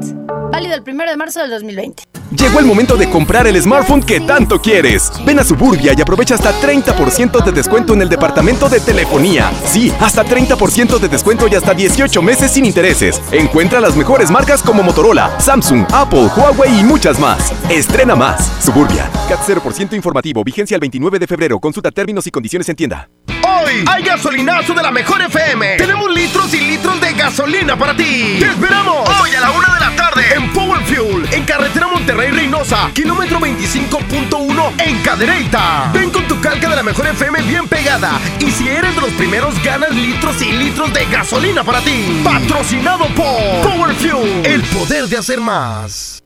S68: Válido el 1 de marzo del 2020.
S32: Llegó el momento de comprar el smartphone que tanto quieres. Ven a Suburbia y aprovecha hasta 30% de descuento en el departamento de telefonía. Sí, hasta 30% de descuento y hasta 18 meses sin intereses. Encuentra las mejores marcas como Motorola, Samsung, Apple, Huawei y muchas más. Estrena más. Suburbia. CAT 0% informativo. Vigencia el 29 de febrero. Consulta términos y condiciones en tienda.
S5: Hoy hay gasolinazo de la mejor FM. Tenemos litros y litros de gasolina para ti. ¡Te esperamos! Hoy a la una de la tarde en Power Fuel, en carretera Monterrey Reynosa, kilómetro 25.1 en Cadereyta. Ven con tu calca de la mejor FM bien pegada. Y si eres de los primeros, ganas litros y litros de gasolina para ti. Patrocinado por Power Fuel, el poder de hacer más.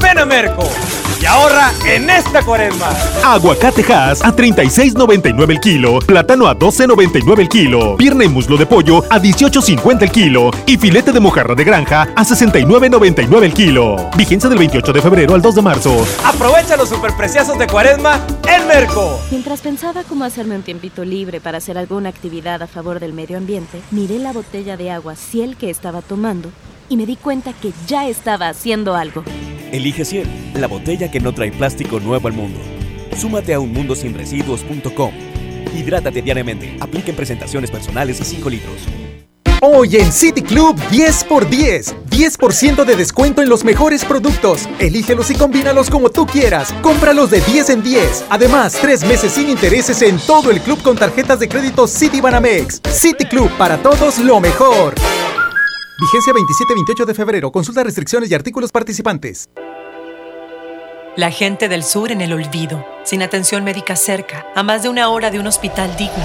S32: Ven a Merco y ahorra en esta cuaresma.
S34: Aguacate Hass a 36.99 el kilo, plátano a 12.99 el kilo, pierna y muslo de pollo a 18.50 el kilo y filete de mojarra de granja a 69.99 el kilo. Vigencia del 28 de febrero al 2 de marzo.
S32: Aprovecha los superpreciosos de cuaresma en Merco.
S68: Mientras pensaba cómo hacerme un tiempito libre para hacer alguna actividad a favor del medio ambiente, miré la botella de agua Ciel que estaba tomando y me di cuenta que ya estaba haciendo algo.
S32: Elige Ciel, la botella que no trae plástico nuevo al mundo. Súmate a unmundosinresiduos.com. Hidrátate diariamente. Apliquen presentaciones personales y 5 litros. Hoy en City Club 10 x 10. 10% de descuento en los mejores productos. Elígelos y combínalos como tú quieras. Cómpralos de 10 en 10. Además, 3 meses sin intereses en todo el club con tarjetas de crédito City Banamex. City Club para todos lo mejor. Vigencia 27-28 de febrero. Consulta restricciones y artículos participantes.
S23: La gente del sur en el olvido, sin atención médica cerca, a más de una hora de un hospital digno.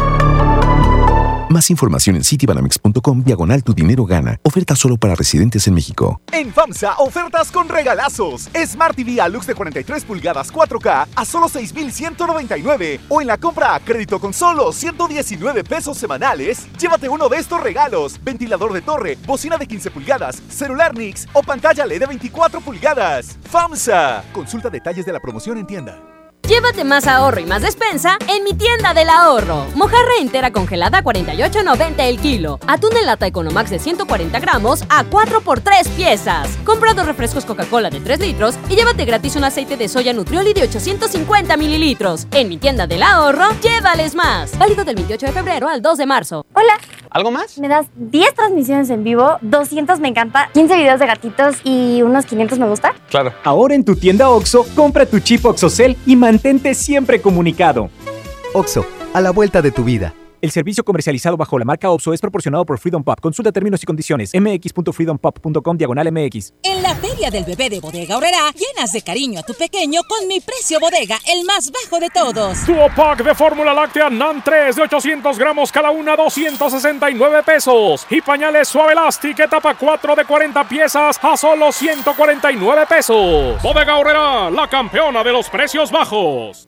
S71: Más información en citibanamex.com diagonal tu dinero gana. Oferta solo para residentes en México.
S32: En FAMSA, ofertas con regalazos. Smart TV Alux de 43 pulgadas 4K a solo 6,199. O en la compra a crédito con solo 119 pesos semanales, llévate uno de estos regalos: ventilador de torre, bocina de 15 pulgadas, celular Nix o pantalla LED de 24 pulgadas. FAMSA. Consulta detalles de la promoción en tienda.
S68: Llévate más ahorro y más despensa en mi tienda del ahorro. Mojarra entera congelada a 48.90 el kilo. Atún en lata Economax de 140 gramos a 4 por 3 piezas. Compra dos refrescos Coca-Cola de 3 litros y llévate gratis un aceite de soya Nutrioli de 850 mililitros. En mi tienda del ahorro, llévales más. Válido del 28 de febrero al 2 de marzo.
S72: Hola.
S73: ¿Algo más?
S72: Me das 10 transmisiones en vivo, 200 me encanta, 15 videos de gatitos y unos 500 me gusta.
S73: Claro.
S74: Ahora en tu tienda OXO, compra tu chip OXOCEL y mantente siempre comunicado.
S75: OXO, a la vuelta de tu vida.
S74: El servicio comercializado bajo la marca OPSO es proporcionado por Freedom Pop. Consulta términos y condiciones. mx.freedompop.com diagonal mx.
S76: En la feria del bebé de Bodega Horrera, llenas de cariño a tu pequeño con mi precio bodega, el más bajo de todos.
S28: Duo pack de fórmula láctea NAN 3 de 800 gramos cada una, 269 pesos. Y pañales suave elastic etapa 4 de 40 piezas a solo 149 pesos. Bodega Horrera, la campeona de los precios bajos.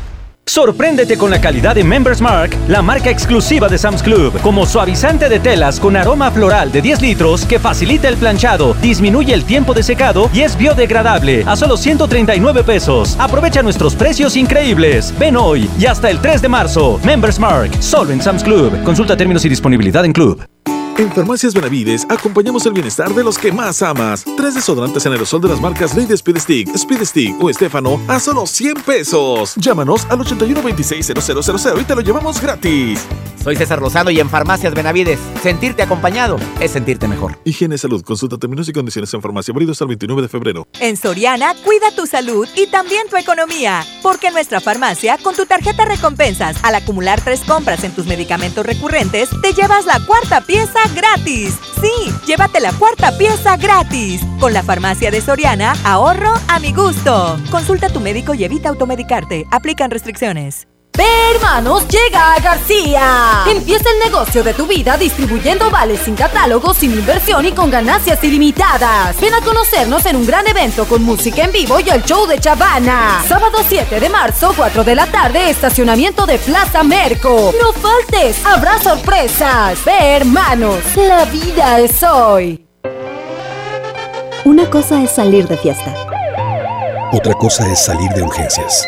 S33: Sorpréndete con la calidad de Members Mark, la marca exclusiva de Sam's Club, como suavizante de telas con aroma floral de 10 litros que facilita el planchado, disminuye el tiempo de secado y es biodegradable a solo 139 pesos. Aprovecha nuestros precios increíbles. Ven hoy y hasta el 3 de marzo. Members Mark, solo en Sam's Club. Consulta términos y disponibilidad en Club.
S63: En Farmacias Benavides acompañamos el bienestar de los que más amas. Tres desodorantes en aerosol de las marcas Lady Speed Stick, Speed Stick o Estefano a solo 100 pesos. Llámanos al 81 26 000 y te lo llevamos gratis.
S77: Soy César Rosado y en Farmacias Benavides, sentirte acompañado es sentirte mejor.
S63: Higiene Salud, consulta términos y condiciones en farmacia, abridos hasta el 29 de febrero.
S24: En Soriana, cuida tu salud y también tu economía, porque en nuestra farmacia, con tu tarjeta recompensas, al acumular tres compras en tus medicamentos recurrentes, te llevas la cuarta pieza gratis. Sí, llévate la cuarta pieza gratis. Con la farmacia de Soriana, ahorro a mi gusto. Consulta a tu médico y evita automedicarte. Aplican restricciones.
S68: Ve Hermanos llega a García. Empieza el negocio de tu vida distribuyendo vales sin catálogo, sin inversión y con ganancias ilimitadas. Ven a conocernos en un gran evento con música en vivo y el show de Chavana. Sábado 7 de marzo, 4 de la tarde, estacionamiento de Plaza Merco. No faltes, habrá sorpresas. Ve Hermanos, la vida es hoy.
S15: Una cosa es salir de fiesta.
S71: Otra cosa es salir de urgencias.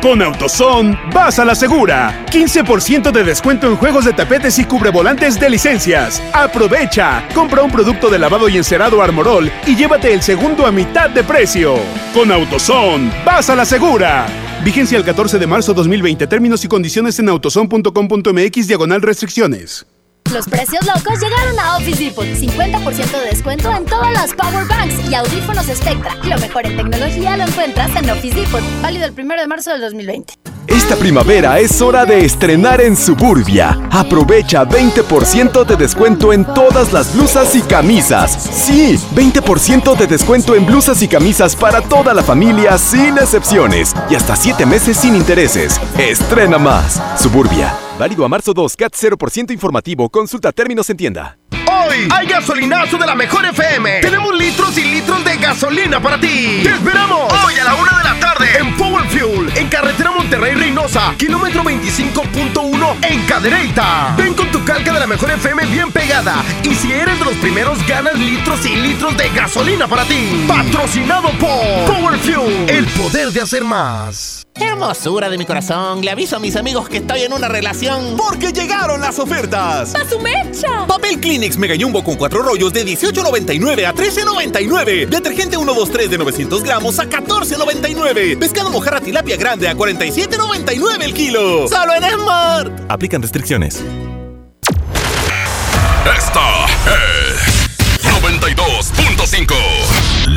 S21: Con AutoZone, vas a la segura. 15% de descuento en juegos de tapetes y cubrevolantes de licencias. Aprovecha. Compra un producto de lavado y encerado Armorol y llévate el segundo a mitad de precio. Con AutoZone, vas a la segura. Vigencia el 14 de marzo 2020. Términos y condiciones en autozone.com.mx diagonal restricciones.
S43: Los precios locos llegaron a Office Depot. 50% de descuento en todas las Power Banks y audífonos Spectra. Lo mejor en tecnología lo encuentras en Office Depot. Válido el 1 de marzo del 2020.
S20: Esta primavera es hora de estrenar en Suburbia. Aprovecha 20% de descuento en todas las blusas y camisas. Sí, 20% de descuento en blusas y camisas para toda la familia sin excepciones. Y hasta 7 meses sin intereses. Estrena más. Suburbia. Válido a marzo 2, CAT 0% informativo. Consulta términos en tienda.
S78: Hoy hay gasolinazo de la mejor FM. Tenemos litros y litros de gasolina para ti. ¡Te esperamos! Hoy a la una de la tarde en Power Fuel, en carretera Monterrey Reynosa, kilómetro 25.1 en Cadereyta. Ven con tu calca de la mejor FM bien pegada. Y si eres de los primeros, ganas litros y litros de gasolina para ti. Patrocinado por Power Fuel, el poder de hacer más.
S32: Hermosura de mi corazón, le aviso a mis amigos que estoy en una relación.
S73: Porque llegaron las ofertas.
S43: ¡A su mecha!
S73: Papel Kleenex Mega Jumbo con cuatro rollos de 18.99 a 13.99. Detergente 123 de 900 gramos a 14.99. Pescado mojarra tilapia grande a 47.99 el kilo. Solo en Smart.
S32: Aplican restricciones.
S3: Esta es 92.5.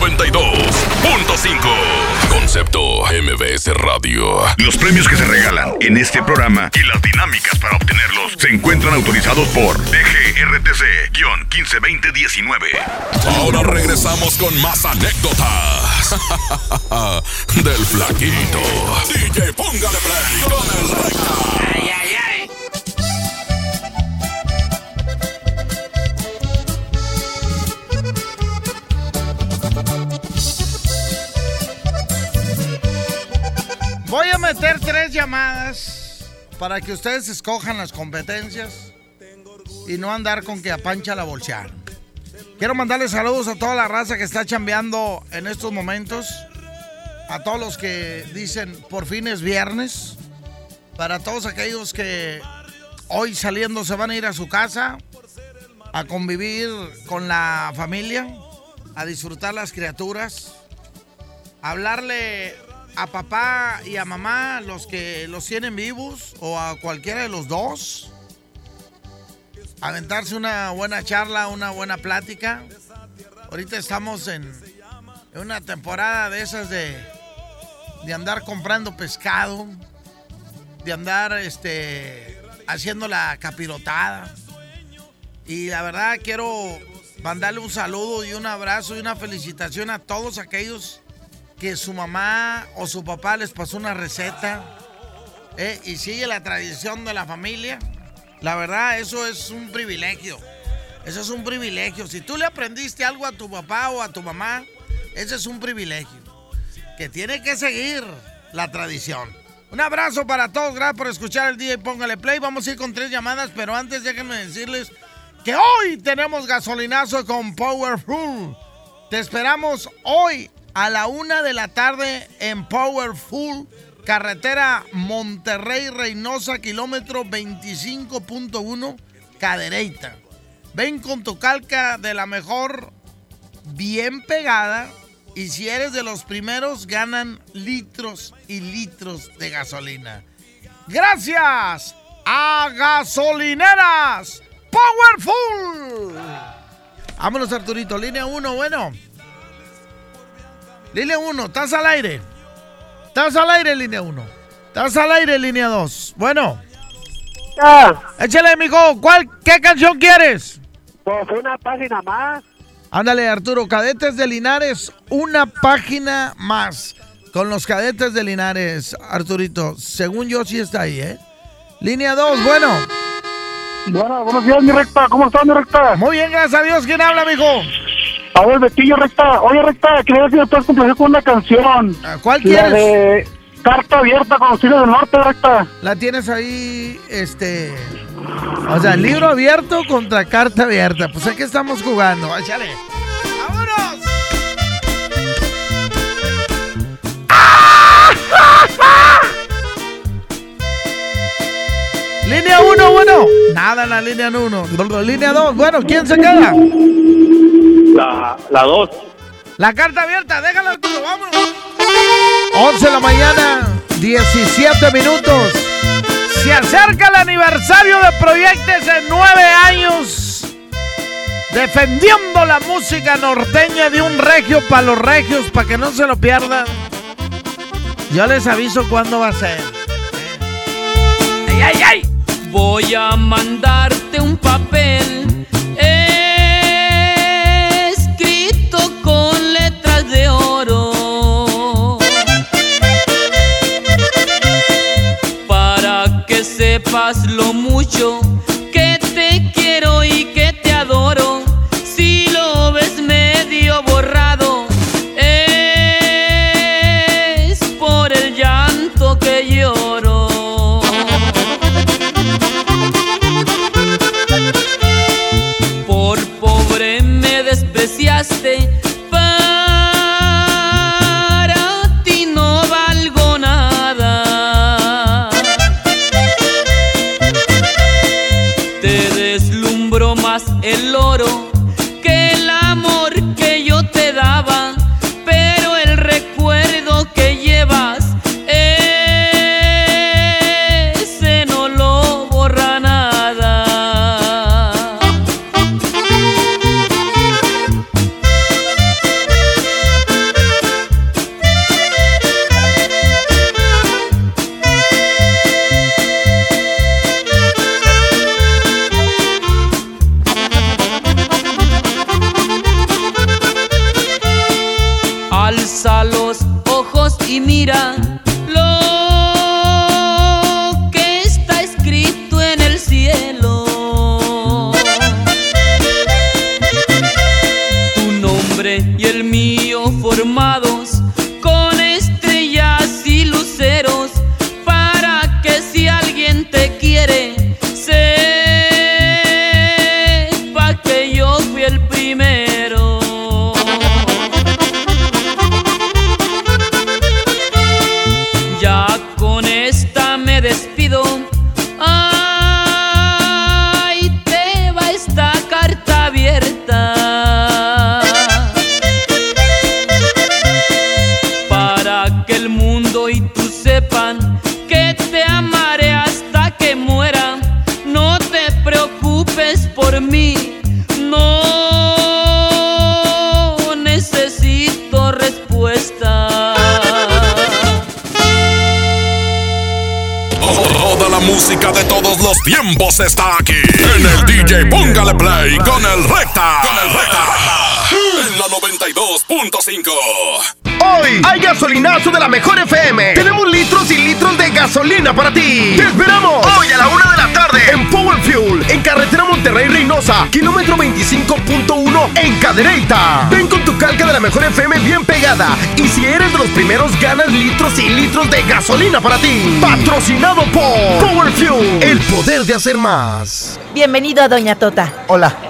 S3: 92.5. Concepto MBS Radio.
S63: Los premios que se regalan en este programa y las dinámicas para obtenerlos se encuentran autorizados por DGRTC-152019.
S3: Ahora regresamos con más anécdotas del flaquito. DJ, póngale play con el recta.
S5: Voy a meter tres llamadas para que ustedes escojan las competencias y no andar con que apancha la bolsear. Quiero mandarles saludos a toda la raza que está chambeando en estos momentos. A todos los que dicen por fin es viernes. Para todos aquellos que hoy saliendo se van a ir a su casa a convivir con la familia, a disfrutar las criaturas, a hablarle a papá y a mamá, los que los tienen vivos, o a cualquiera de los dos. Aventarse una buena charla, una buena plática. Ahorita estamos en, una temporada de esas de, de andar comprando pescado, de andar este, haciendo la capirotada. Y la verdad quiero mandarle un saludo y un abrazo y una felicitación a todos aquellos que su mamá o su papá les pasó una receta ¿eh? y sigue la tradición de la familia, la verdad eso es un privilegio. Eso es un privilegio. Si tú le aprendiste algo a tu papá o a tu mamá, ese es un privilegio. Que tiene que seguir la tradición. Un abrazo para todos, gracias por escuchar el día y póngale play. Vamos a ir con tres llamadas, pero antes déjenme decirles que hoy tenemos gasolinazo con Powerful. Te esperamos hoy a la una de la tarde en Powerful, carretera Monterrey-Reynosa, kilómetro 25.1, Cadereyta. Ven con tu calca de la mejor, bien pegada. Y si eres de los primeros, ganan litros y litros de gasolina. Gracias a gasolineras Powerful. Vámonos, Arturito. Línea 1, bueno. Línea 1, estás al aire. Estás al aire, línea 1. Estás al aire, línea 2. Bueno.
S9: Ah.
S5: Échale, mijo. ¿Cuál, ¿Qué canción quieres?
S9: Pues una página más.
S5: Ándale, Arturo. Cadetes de Linares, una página más. Con los cadetes de Linares, Arturito. Según yo, sí está ahí, ¿eh? Línea 2, bueno.
S9: Bueno, buenos días, mi recta. ¿Cómo estás, mi recta?
S5: Muy bien, gracias a Dios. ¿Quién habla, mijo?
S9: A ver, Betillo, recta. Oye, recta, quería ver si me puedes complacer con una canción.
S5: ¿Cuál
S9: La
S5: quieres?
S9: de Carta Abierta con los del Norte, recta.
S5: La tienes ahí, este... O sea, libro abierto contra carta abierta. Pues aquí estamos jugando. Échale. ¡Vámonos! Línea 1, bueno. Nada en la línea 1. Línea 2, bueno, ¿quién se queda?
S9: La 2.
S5: La carta abierta, déjala Arturo, vámonos. 11 de la mañana, 17 minutos. Se acerca el aniversario de Proyectes en 9 años. Defendiendo la música norteña de un regio para los regios, para que no se lo pierdan. Yo les aviso cuándo va a ser.
S60: ¡Ay, ay, ay! Voy a mandarte un papel. Escrito con letras de oro. Para que sepas lo mucho Alza los ojos y mira
S63: gasolinazo de la mejor FM. Tenemos litros y litros de gasolina para ti. Te esperamos hoy a la una de la tarde en Power Fuel, en carretera Monterrey Reynosa, kilómetro 25.1 en Cadereyta. Ven con tu calca de la mejor FM bien pegada. Y si eres de los primeros, ganas litros y litros de gasolina para ti. Patrocinado por Power Fuel, el poder de hacer más.
S15: Bienvenido a Doña Tota.
S79: Hola.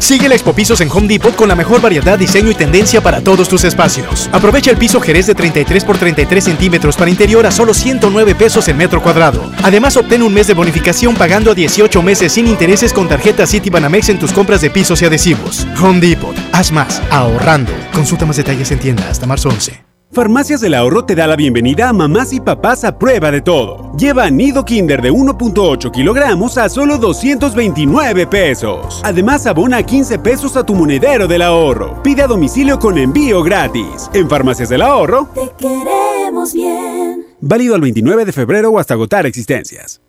S21: Sigue la Expo Pisos en Home Depot con la mejor variedad, diseño y tendencia para todos tus espacios. Aprovecha el piso Jerez de 33 por 33 centímetros para interior a solo 109 pesos el metro cuadrado. Además, obtén un mes de bonificación pagando a 18 meses sin intereses con tarjeta Citibanamex en tus compras de pisos y adhesivos. Home Depot. Haz más, ahorrando. Consulta más detalles en tienda hasta marzo 11.
S80: Farmacias del Ahorro te da la bienvenida a mamás y papás a prueba de todo. Lleva nido Kinder de 1.8 kilogramos a solo 229 pesos. Además, abona 15 pesos a tu monedero del ahorro. Pide a domicilio con envío gratis. En Farmacias del Ahorro,
S43: Te queremos bien.
S80: válido al 29 de febrero o hasta agotar existencias.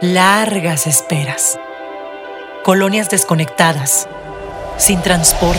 S23: Largas esperas. Colonias desconectadas. Sin transporte.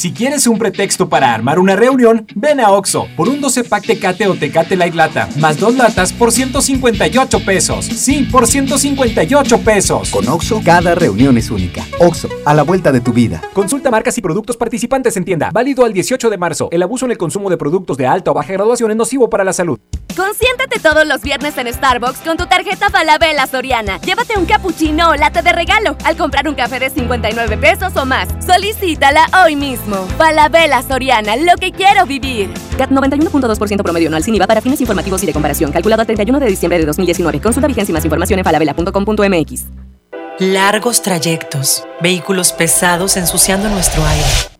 S81: Si quieres un pretexto para armar una reunión, ven a Oxo por un 12 pack Tecate o Tecate Light Lata, más dos latas por 158 pesos. Sí, por 158 pesos.
S63: Con Oxo, cada reunión es única. Oxo, a la vuelta de tu vida.
S81: Consulta marcas y productos participantes en tienda. Válido al 18 de marzo. El abuso en el consumo de productos de alta o baja graduación es nocivo para la salud.
S40: Consiéntete todos los viernes en Starbucks con tu tarjeta Falabella Soriana. Llévate un cappuccino o latte de regalo al comprar un café de 59 pesos o más. Solicítala hoy mismo. Falabella Soriana, lo que quiero vivir.
S23: CAT 91.2% promedio anual sin IVA para fines informativos y de comparación. Calculado al 31 de diciembre de 2019. Consulta vigencia y más información en falabella.com.mx. Largos trayectos. Vehículos pesados ensuciando nuestro aire.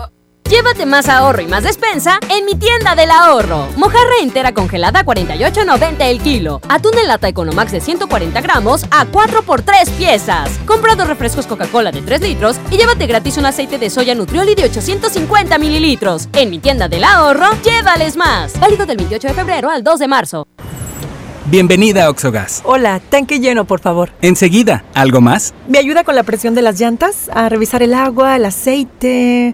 S40: Llévate más ahorro y más despensa en mi tienda del ahorro. Mojarra entera congelada a 48.90 el kilo. Atún en lata Economax de 140 gramos a 4 por 3 piezas. Compra dos refrescos Coca-Cola de 3 litros y llévate gratis un aceite de soya Nutrioli de 850 mililitros. En mi tienda del ahorro, llévales más. Válido del 28 de febrero al 2 de marzo.
S82: Bienvenida a Oxogas.
S83: Hola, tanque lleno, por favor.
S82: Enseguida, ¿algo más?
S83: ¿Me ayuda con la presión de las llantas? A revisar el agua, el aceite.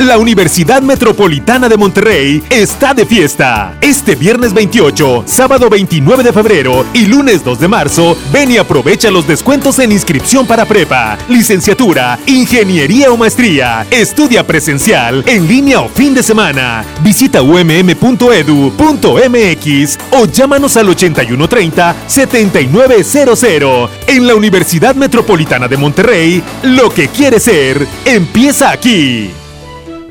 S34: La Universidad Metropolitana de Monterrey está de fiesta. Este viernes 28, sábado 29 de febrero y lunes 2 de marzo, ven y aprovecha los descuentos en inscripción para prepa, licenciatura, ingeniería o maestría. Estudia presencial, en línea o fin de semana. Visita umm.edu.mx o llámanos al 8130-7900. En la Universidad Metropolitana de Monterrey, lo que quiere ser, empieza aquí.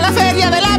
S84: La feria de la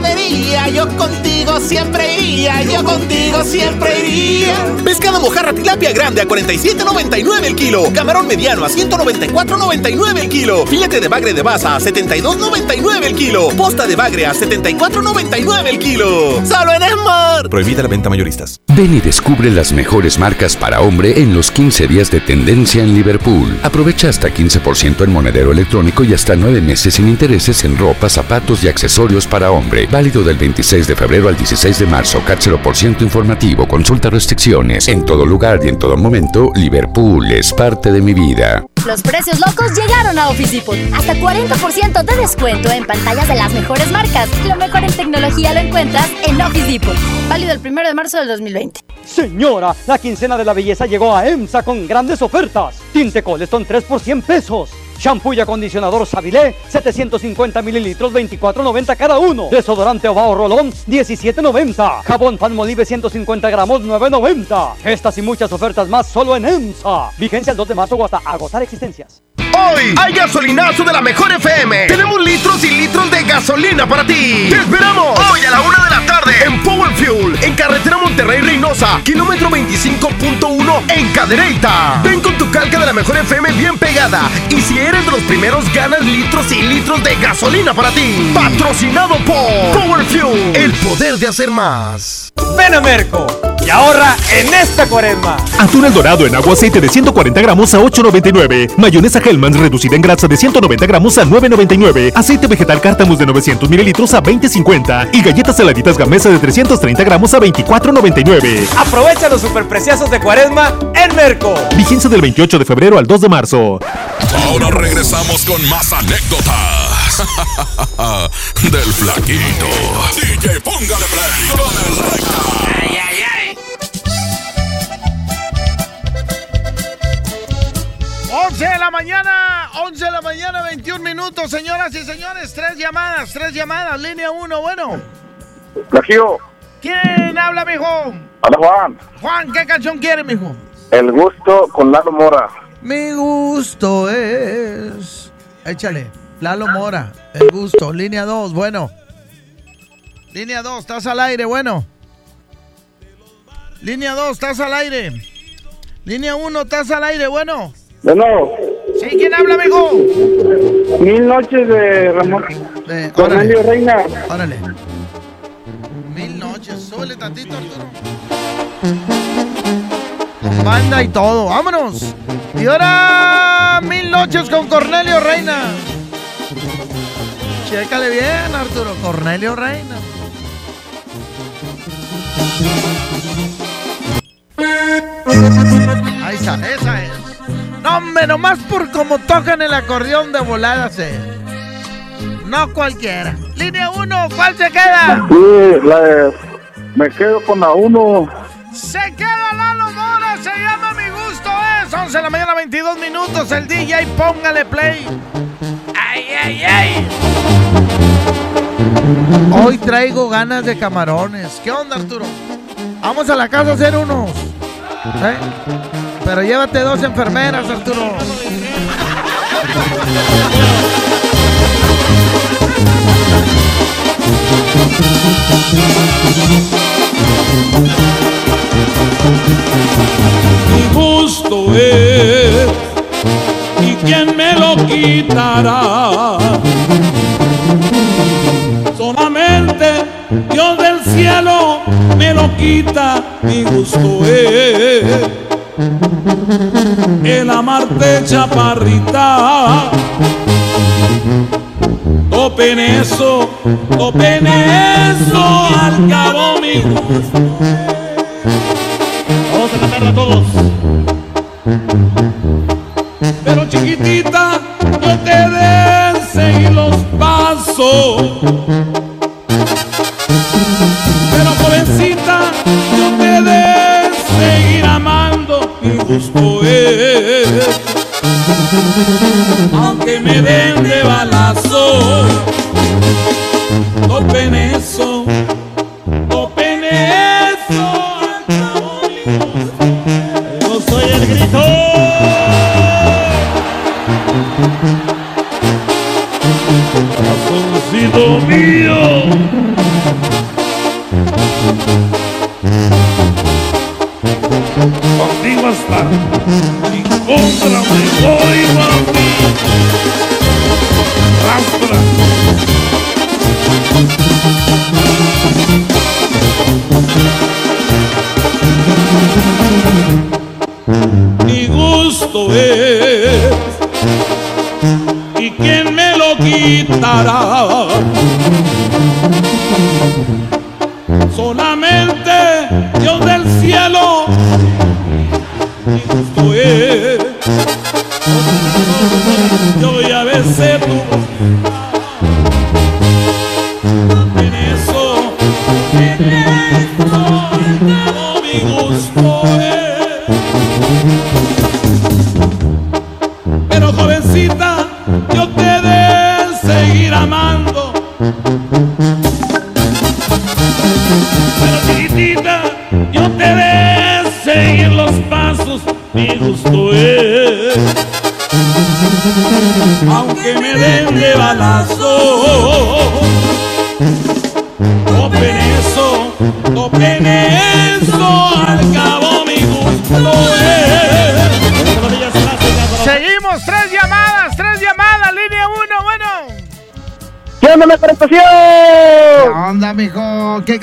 S84: pescadería, yo contigo siempre iría, yo contigo siempre iría.
S85: Pescado mojarra tilapia grande a 47.99 el kilo. Camarón mediano a 194.99 el kilo. Filete de bagre de baza a 72.99 el kilo. Posta de bagre a 74.99 el kilo. Solo en Esmar.
S86: Prohibida la venta mayoristas.
S42: Ven y descubre las mejores marcas para hombre en los 15 días de tendencia en Liverpool. Aprovecha hasta 15% en monedero electrónico y hasta 9 meses sin intereses en ropa, zapatos y accesorios para hombre. Válido del 26 de febrero al 16 de marzo. Cáchelo por ciento informativo. Consulta restricciones. En todo lugar y en todo momento, Liverpool es parte de mi vida.
S43: Los precios locos llegaron a Office Depot. Hasta 40% de descuento en pantallas de las mejores marcas. Lo mejor en tecnología lo encuentras en Office Depot. Válido el 1 de marzo del 2020.
S45: Señora, la quincena de la belleza llegó a EMSA con grandes ofertas. Tinte Coleston 3 por 100 pesos. Shampoo y acondicionador Sabilé, 750 mililitros, 24.90 cada uno. Desodorante Ovao Rolón, 17.90. Jabón Palmolive, 150 gramos, 9.90. Estas y muchas ofertas más solo en EMSA. Vigencia el 2 de marzo o hasta agotar existencias.
S5: Hoy hay gasolinazo de la mejor FM. Tenemos litros y litros de gasolina para ti. Te esperamos hoy a la una de la tarde en Power Fuel, en carretera Monterrey Reynosa, kilómetro 25.1 en Cadereyta. Ven con tu calca de la mejor FM bien pegada. Y si eres de los primeros, ganas litros y litros de gasolina para ti. Patrocinado por Power Fuel, el poder de hacer más.
S87: Ven a Merco.
S45: y ahorra en esta cuaresma.
S34: Atún el dorado en agua aceite de 140 gramos a 8.99. Mayonesa Reducida en grasa de 190 gramos a 9.99. Aceite vegetal Cártamus de 900 mililitros a 20.50. Y galletas saladitas Gamesa de 330 gramos a 24.99.
S45: Aprovecha los superpreciosos de cuaresma en Merco.
S34: Vigencia del 28 de febrero al 2 de marzo.
S3: Ahora regresamos con más anécdotas del flaquito. DJ, póngale play con el recta. Ay, ay, ay.
S5: 11 de la mañana, 11 de la mañana, 21 minutos, señoras y señores. Tres llamadas, tres llamadas, línea 1, bueno.
S9: Flaquillo,
S5: ¿Quién habla, mijo?
S9: hola Juan.
S5: Juan, ¿qué canción quiere, mijo?
S9: El gusto con Lalo Mora.
S5: Mi gusto es. Échale, Lalo Mora, el gusto, línea 2, bueno. Línea 2, estás al aire, bueno. Línea 2, estás al aire. Línea 1, estás al aire, bueno.
S9: Bueno,
S5: Sí, ¿quién habla, mijo?
S9: mil noches de Ramón. Cornelio Reina.
S5: Órale. Mil noches, súbele tantito, Arturo. Banda y todo, vámonos. Y ahora, mil noches con Cornelio Reina. Chécale bien, Arturo. Cornelio Reina. Ahí está, esa es. No, hombre, nomás por como tocan el acordeón de volada se. No cualquiera. Línea 1, ¿cuál se queda?
S9: Sí, la de- me quedo con la uno.
S5: Se queda Lalo Mora, se llama Mi Gusto es. 11 de la mañana, 22 minutos. El DJ, póngale play. ¡Ay, ay, ay! Hoy traigo ganas de camarones. ¿Qué onda, Arturo? Vamos a la casa a hacer unos. ¿Eh? Pero llévate dos enfermeras, Arturo.
S50: Mi gusto es, y quién me lo quitará. Solamente Dios del cielo me lo quita, mi gusto es. El amarte chaparrita, topen eso, topen eso, al cabo mi Vamos a cantarla todos. Pero chiquitita, yo te de seguir los pasos.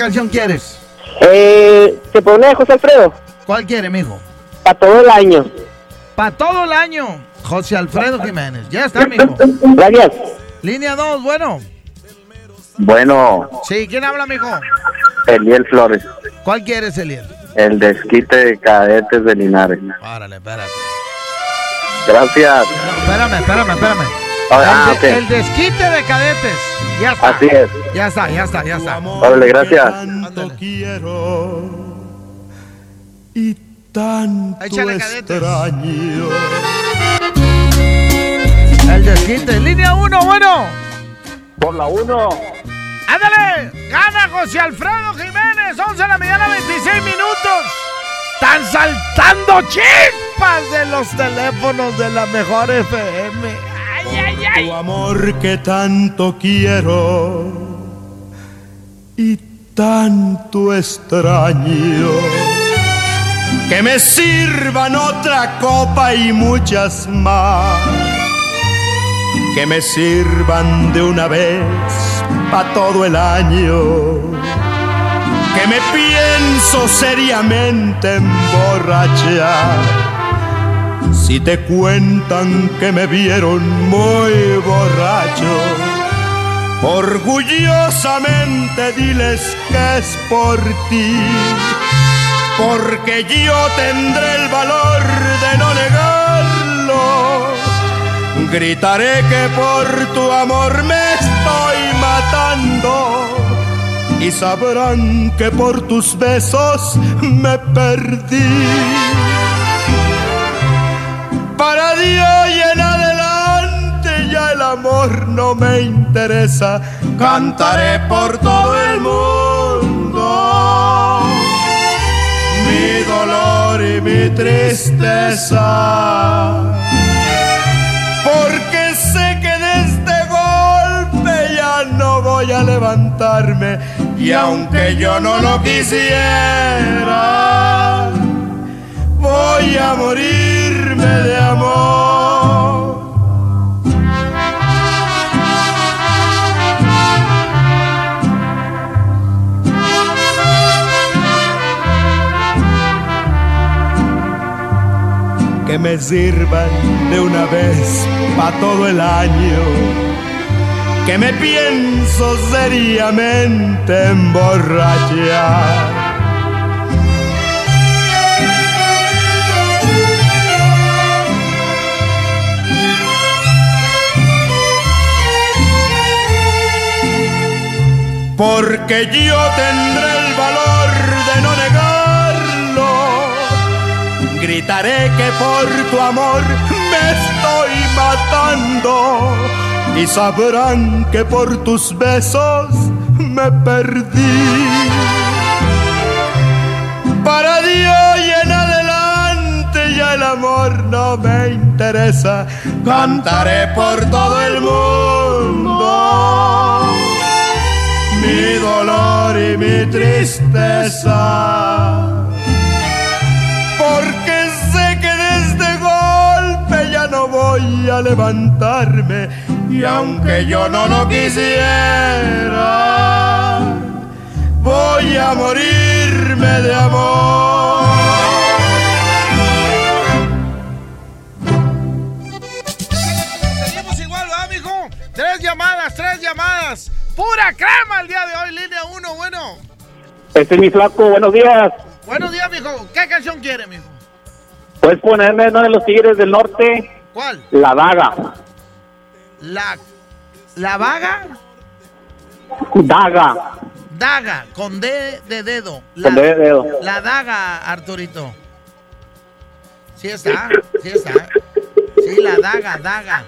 S5: Canción quieres?
S88: Eh, ¿Se pone José Alfredo?
S5: ¿Cuál quiere, mijo?
S88: Para todo el año.
S5: Para todo el año. José Alfredo Jiménez. Ya está, mijo.
S88: Gracias.
S5: Línea 2, bueno.
S9: Bueno,
S5: Sí, ¿quién habla, mijo?
S9: Eliel Flores,
S5: ¿Cuál quieres, Eliel?
S9: el desquite de cadetes de Linares.
S5: Párale, espérate.
S9: Gracias.
S5: Espérame, espérame, espérame.
S9: Ah,
S5: el, de- el desquite de cadetes. Ya está.
S9: Así es.
S5: Ya está, ya está, ya está.
S9: Órale, gracias.
S22: Tanto quiero y tanto
S5: Échale,
S22: extraño.
S5: El desquite. Línea 1, bueno.
S9: Por la 1.
S5: ¡Ándale! ¡Gana José Alfredo Jiménez! 11 de la mañana, 26 minutos. ¡Están saltando chispas de los teléfonos de la mejor FM! ¡Ay, ay, ay!
S22: Tu amor que tanto quiero y tanto extraño. Que me sirvan otra copa y muchas más. Que me sirvan de una vez pa' todo el año. Que me pienso seriamente emborrachar. Si te cuentan que me vieron muy borracho, orgullosamente diles que es por ti, porque yo tendré el valor de no negarlo. Gritaré que por tu amor me estoy matando y sabrán que por tus besos me perdí. Para Dios y en adelante ya el amor no me interesa. Cantaré por todo el mundo mi dolor y mi tristeza. Porque sé que de este golpe ya no voy a levantarme. Y aunque yo no lo quisiera, voy a morirme de amor. Que me sirvan de una vez pa' todo el año. Que me pienso seriamente emborrachar. Porque yo tendré el valor de no negarlo. Gritaré que por tu amor me estoy matando y sabrán que por tus besos me perdí. Para Dios y en adelante ya el amor no me interesa. Cantaré por todo el mundo mi dolor y mi tristeza. Porque sé que de este golpe ya no voy a levantarme. Y aunque yo no lo quisiera, voy a morirme de amor.
S5: Pura crema el día de hoy, línea 1, bueno.
S88: Este es mi flaco, buenos días.
S5: Buenos días, mijo. ¿Qué canción quiere, mijo?
S88: Puedes ponerme uno de los Tigres del Norte,
S5: ¿Cuál?
S88: La Daga.
S5: La, la vaga,
S88: Daga.
S5: daga, con D de dedo. La,
S88: Con D de dedo.
S5: La daga, Arturito. Sí está, sí está. Sí, la daga, daga.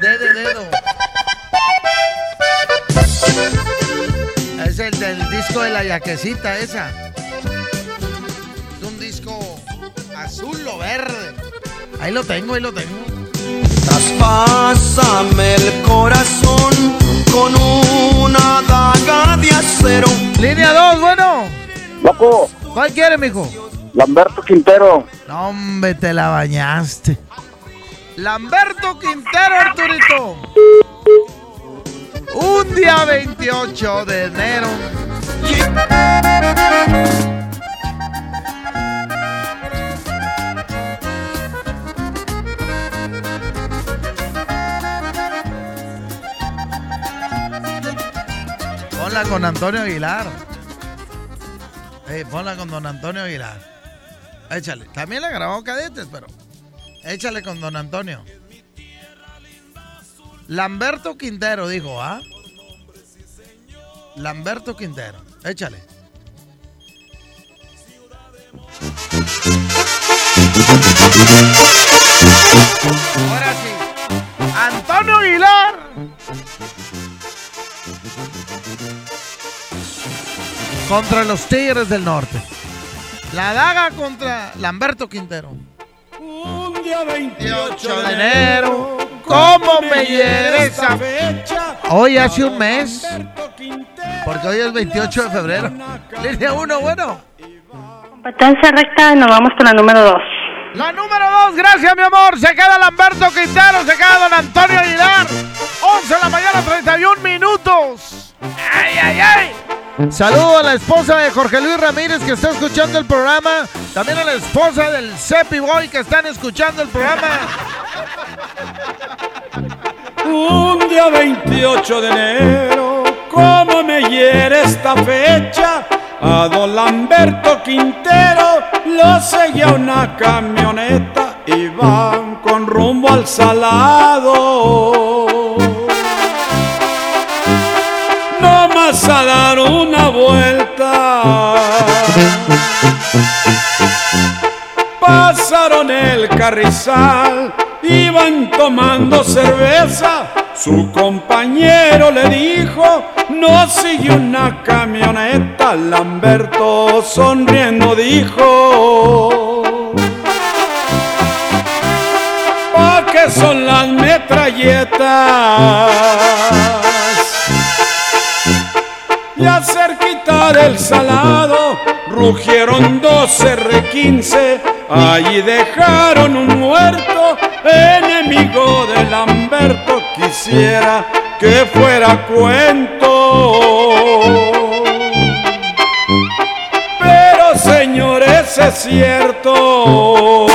S5: D de dedo. Es el del disco de la yaquecita esa. Es un disco azul o verde. Ahí lo tengo, ahí lo tengo.
S89: Traspásame el corazón con una daga de acero.
S5: Línea 2, bueno.
S88: Loco,
S5: ¿Cuál quiere, mijo?
S88: Lamberto Quintero.
S5: No, hombre, te la bañaste. Lamberto Quintero, Arturito. Un día 28 de enero Ponla con Antonio Aguilar. Ey, ponla con don Antonio Aguilar. Échale. También la grabó cadetes, pero. Échale con don Antonio. Lamberto Quintero dijo, ¿ah? Lamberto Quintero. Échale. Ahora sí. Antonio Aguilar. Contra los Tigres del Norte. La daga contra Lamberto Quintero.
S50: Un día 28
S5: de enero. ¿Cómo me hiere esa fecha? Hoy hace un mes. Porque hoy es 28 de febrero. Línea 1, bueno.
S90: Competencia recta, nos vamos con la número 2.
S5: La número 2, gracias mi amor. Se queda Lamberto Quintero, se queda don Antonio Aguilar. 11 de la mañana, 31 minutos. ¡Ay, ay, ay! Saludo a la esposa de Jorge Luis Ramírez que está escuchando el programa. También a la esposa del Cepi Boy que están escuchando el programa.
S50: Un día 28 de enero, ¿cómo me hiere esta fecha? A don Lamberto Quintero lo seguía una camioneta y van con rumbo al salado. Una vuelta. Pasaron el carrizal, iban tomando cerveza. Su compañero le dijo, no sigue una camioneta. Lamberto sonriendo dijo, ¿pa' qué son las metralletas? Ya cerquita del salado rugieron dos R15, allí dejaron un muerto, enemigo de Lamberto, quisiera que fuera cuento. Pero señores, es cierto.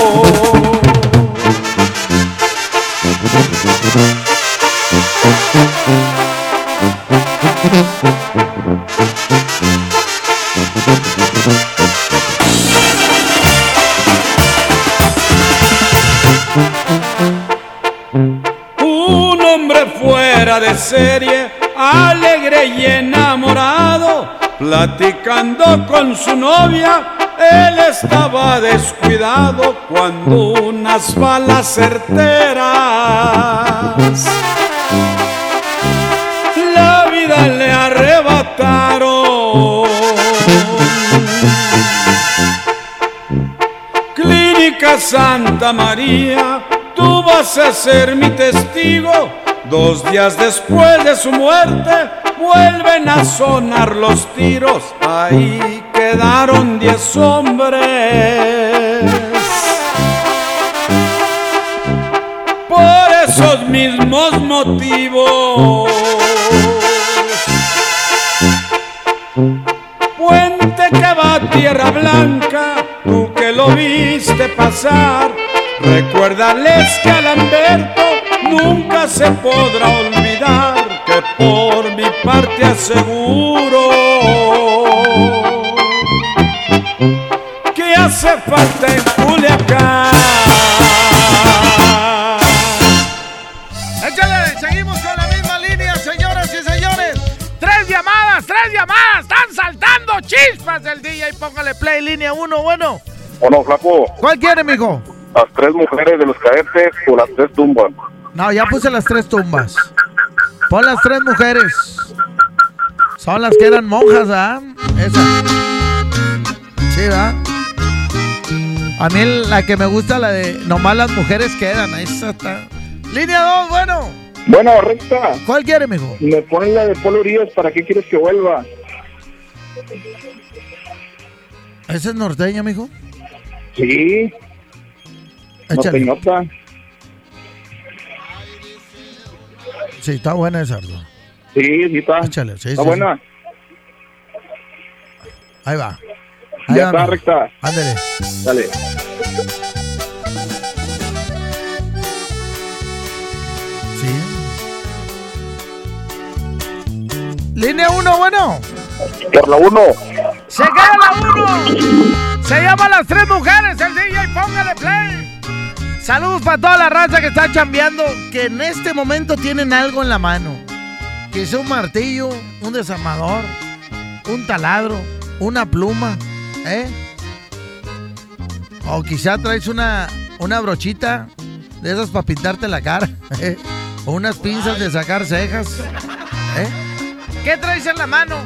S50: Serie, alegre y enamorado, platicando con su novia, él estaba descuidado cuando unas balas certeras la vida le arrebataron. Clínica Santa María, tú vas a ser mi testigo. Dos días después de su muerte, vuelven a sonar los tiros. Ahí quedaron diez hombres. Por esos mismos motivos. Puente que va a Tierra Blanca, tú que lo viste pasar, recuérdales que a Lamberto nunca se podrá olvidar que por mi parte aseguro que hace falta en Culiacán.
S5: Échale, seguimos con la misma línea, señoras y señores. Tres llamadas, tres llamadas. Están saltando chispas del DJ. Póngale play, línea uno, bueno.
S91: Bueno, flaco,
S5: ¿Cuál quiere, mijo?
S91: las tres mujeres de los cadetes o las tres tumbas.
S5: No, ya puse las tres tumbas. Pon las tres mujeres. Son las que eran monjas, ¿ah? Esa. Sí, ¿verdad? A mí la que me gusta, la de nomás las mujeres quedan. Esa está. Línea 2, bueno.
S91: Bueno, recta.
S5: ¿Cuál quiere, mijo?
S91: Me ponen la de Polo Urias, ¿para qué quieres que vuelva?
S5: ¿Esa es norteña, mijo?
S91: Sí.
S5: Échale.
S91: Norteñota.
S5: Sí, está buena esa. Ardo.
S91: Sí, sí está.
S5: Échale, sí,
S91: está
S5: sí,
S91: buena.
S5: Ahí va.
S9: Ya está, recta.
S5: Ándale.
S9: Dale.
S5: Línea 1, bueno.
S9: Por la 1.
S5: Se queda la 1. Se llama Las Tres Mujeres, el DJ, póngale play. Saludos para toda la raza que está chambeando, que en este momento tienen algo en la mano. Que sea un martillo, un desarmador, un taladro, una pluma, ¿eh? O quizá traes una, una brochita de esas para pintarte la cara, ¿eh? O unas pinzas de sacar cejas, ¿eh? ¿Qué traes en la mano?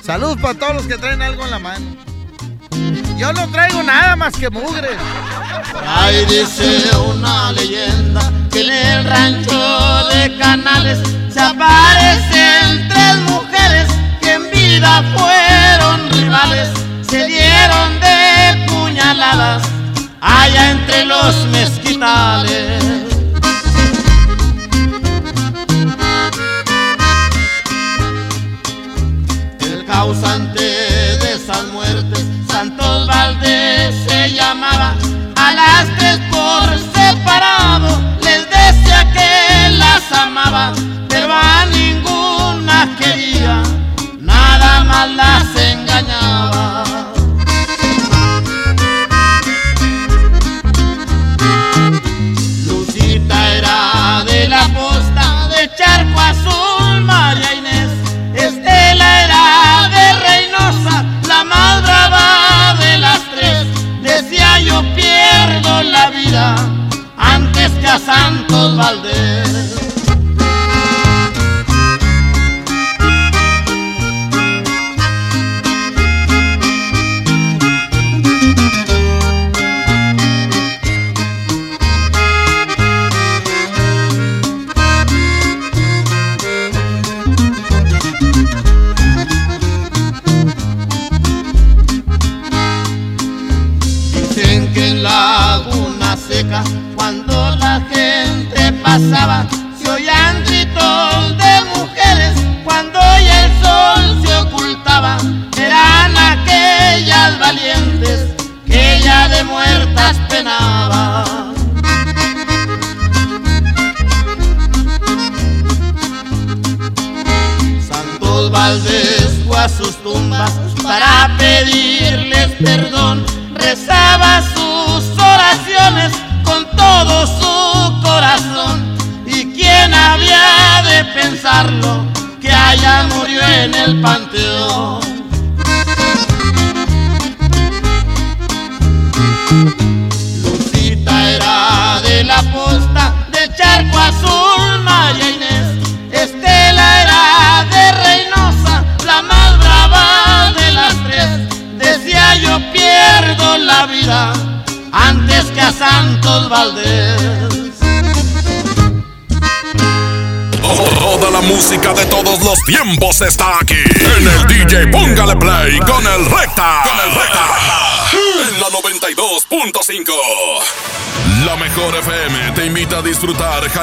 S5: Saludos para todos los que traen algo en la mano. Yo no traigo nada más que mugre.
S8: Ahí dice una leyenda que en el rancho de Canales se aparecen tres mujeres que en vida fueron rivales, se dieron de puñaladas allá entre los mezquitales.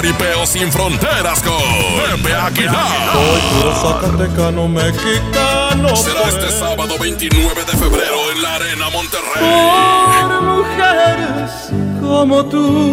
S3: Jaripeo sin fronteras con Pepe Aguilar.
S22: Zacatecano mexicano.
S3: Será este sábado 29 de febrero en la Arena Monterrey.
S22: Por mujeres como tú.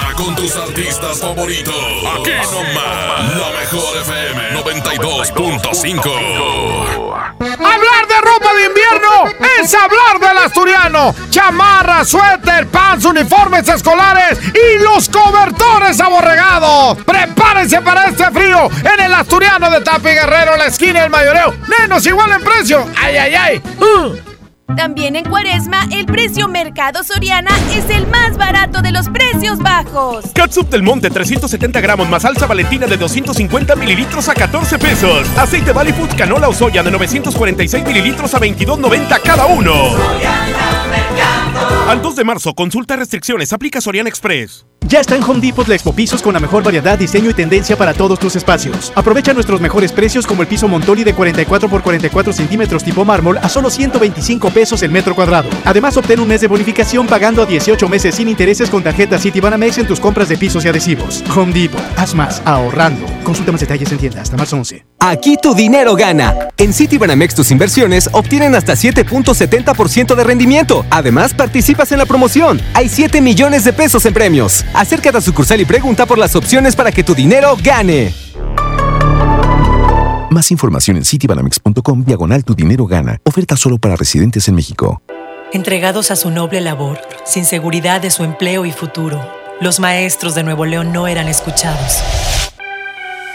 S3: con tus artistas favoritos. Aquí nomás, la mejor FM 92.5.
S5: Hablar de ropa de invierno es hablar del asturiano. Chamarra, suéter, pants, uniformes escolares y los cobertores aborregados. Prepárense para este frío en el asturiano de Tapi Guerrero, la esquina del mayoreo. Menos igual en precio. Ay, ay, ay. Uh.
S43: También en Cuaresma, el precio Mercado Soriana es el más barato de los precios bajos.
S92: Catsup del Monte 370 gramos más salsa valentina de 250 mililitros a 14 pesos. Aceite Valley canola o soya de 946 mililitros a 22.90 cada uno. Al 2 de marzo, consulta restricciones, aplica Soriana Express.
S34: Ya está en Home Depot la Expo Pisos con la mejor variedad, diseño y tendencia para todos tus espacios. Aprovecha nuestros mejores precios como el piso Montoli de 44 por 44 centímetros tipo mármol a solo 125 pesos el metro cuadrado. Además, obtén un mes de bonificación pagando a 18 meses sin intereses con tarjeta Citibanamex en tus compras de pisos y adhesivos. Home Depot, haz más, ahorrando. Consulta más detalles en tienda hasta marzo 11.
S93: Aquí tu dinero gana. En Citibanamex tus inversiones obtienen hasta 7.70% de rendimiento. Además, participas en la promoción. Hay 7 millones de pesos en premios. Acércate a sucursal y pregunta por las opciones para que tu dinero gane.
S94: Más información en citibanamex.com diagonal tu dinero gana. Oferta solo para residentes en México.
S23: Entregados a su noble labor, sin seguridad de su empleo y futuro, los maestros de Nuevo León no eran escuchados.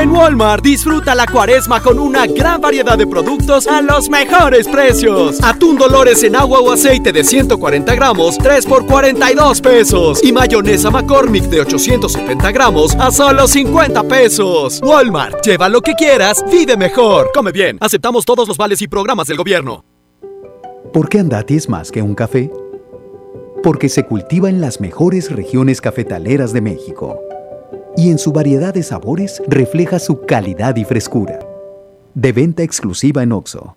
S20: En Walmart disfruta la cuaresma con una gran variedad de productos a los mejores precios. Atún Dolores en agua o aceite de 140 gramos, 3 por 42 pesos. Y mayonesa McCormick de 870 gramos a solo 50 pesos. Walmart, lleva lo que quieras, vive mejor. Come bien, aceptamos todos los vales y programas del gobierno.
S95: ¿Por qué Andati es más que un café? Porque se cultiva en las mejores regiones cafetaleras de México y en su variedad de sabores refleja su calidad y frescura. De venta exclusiva en Oxo.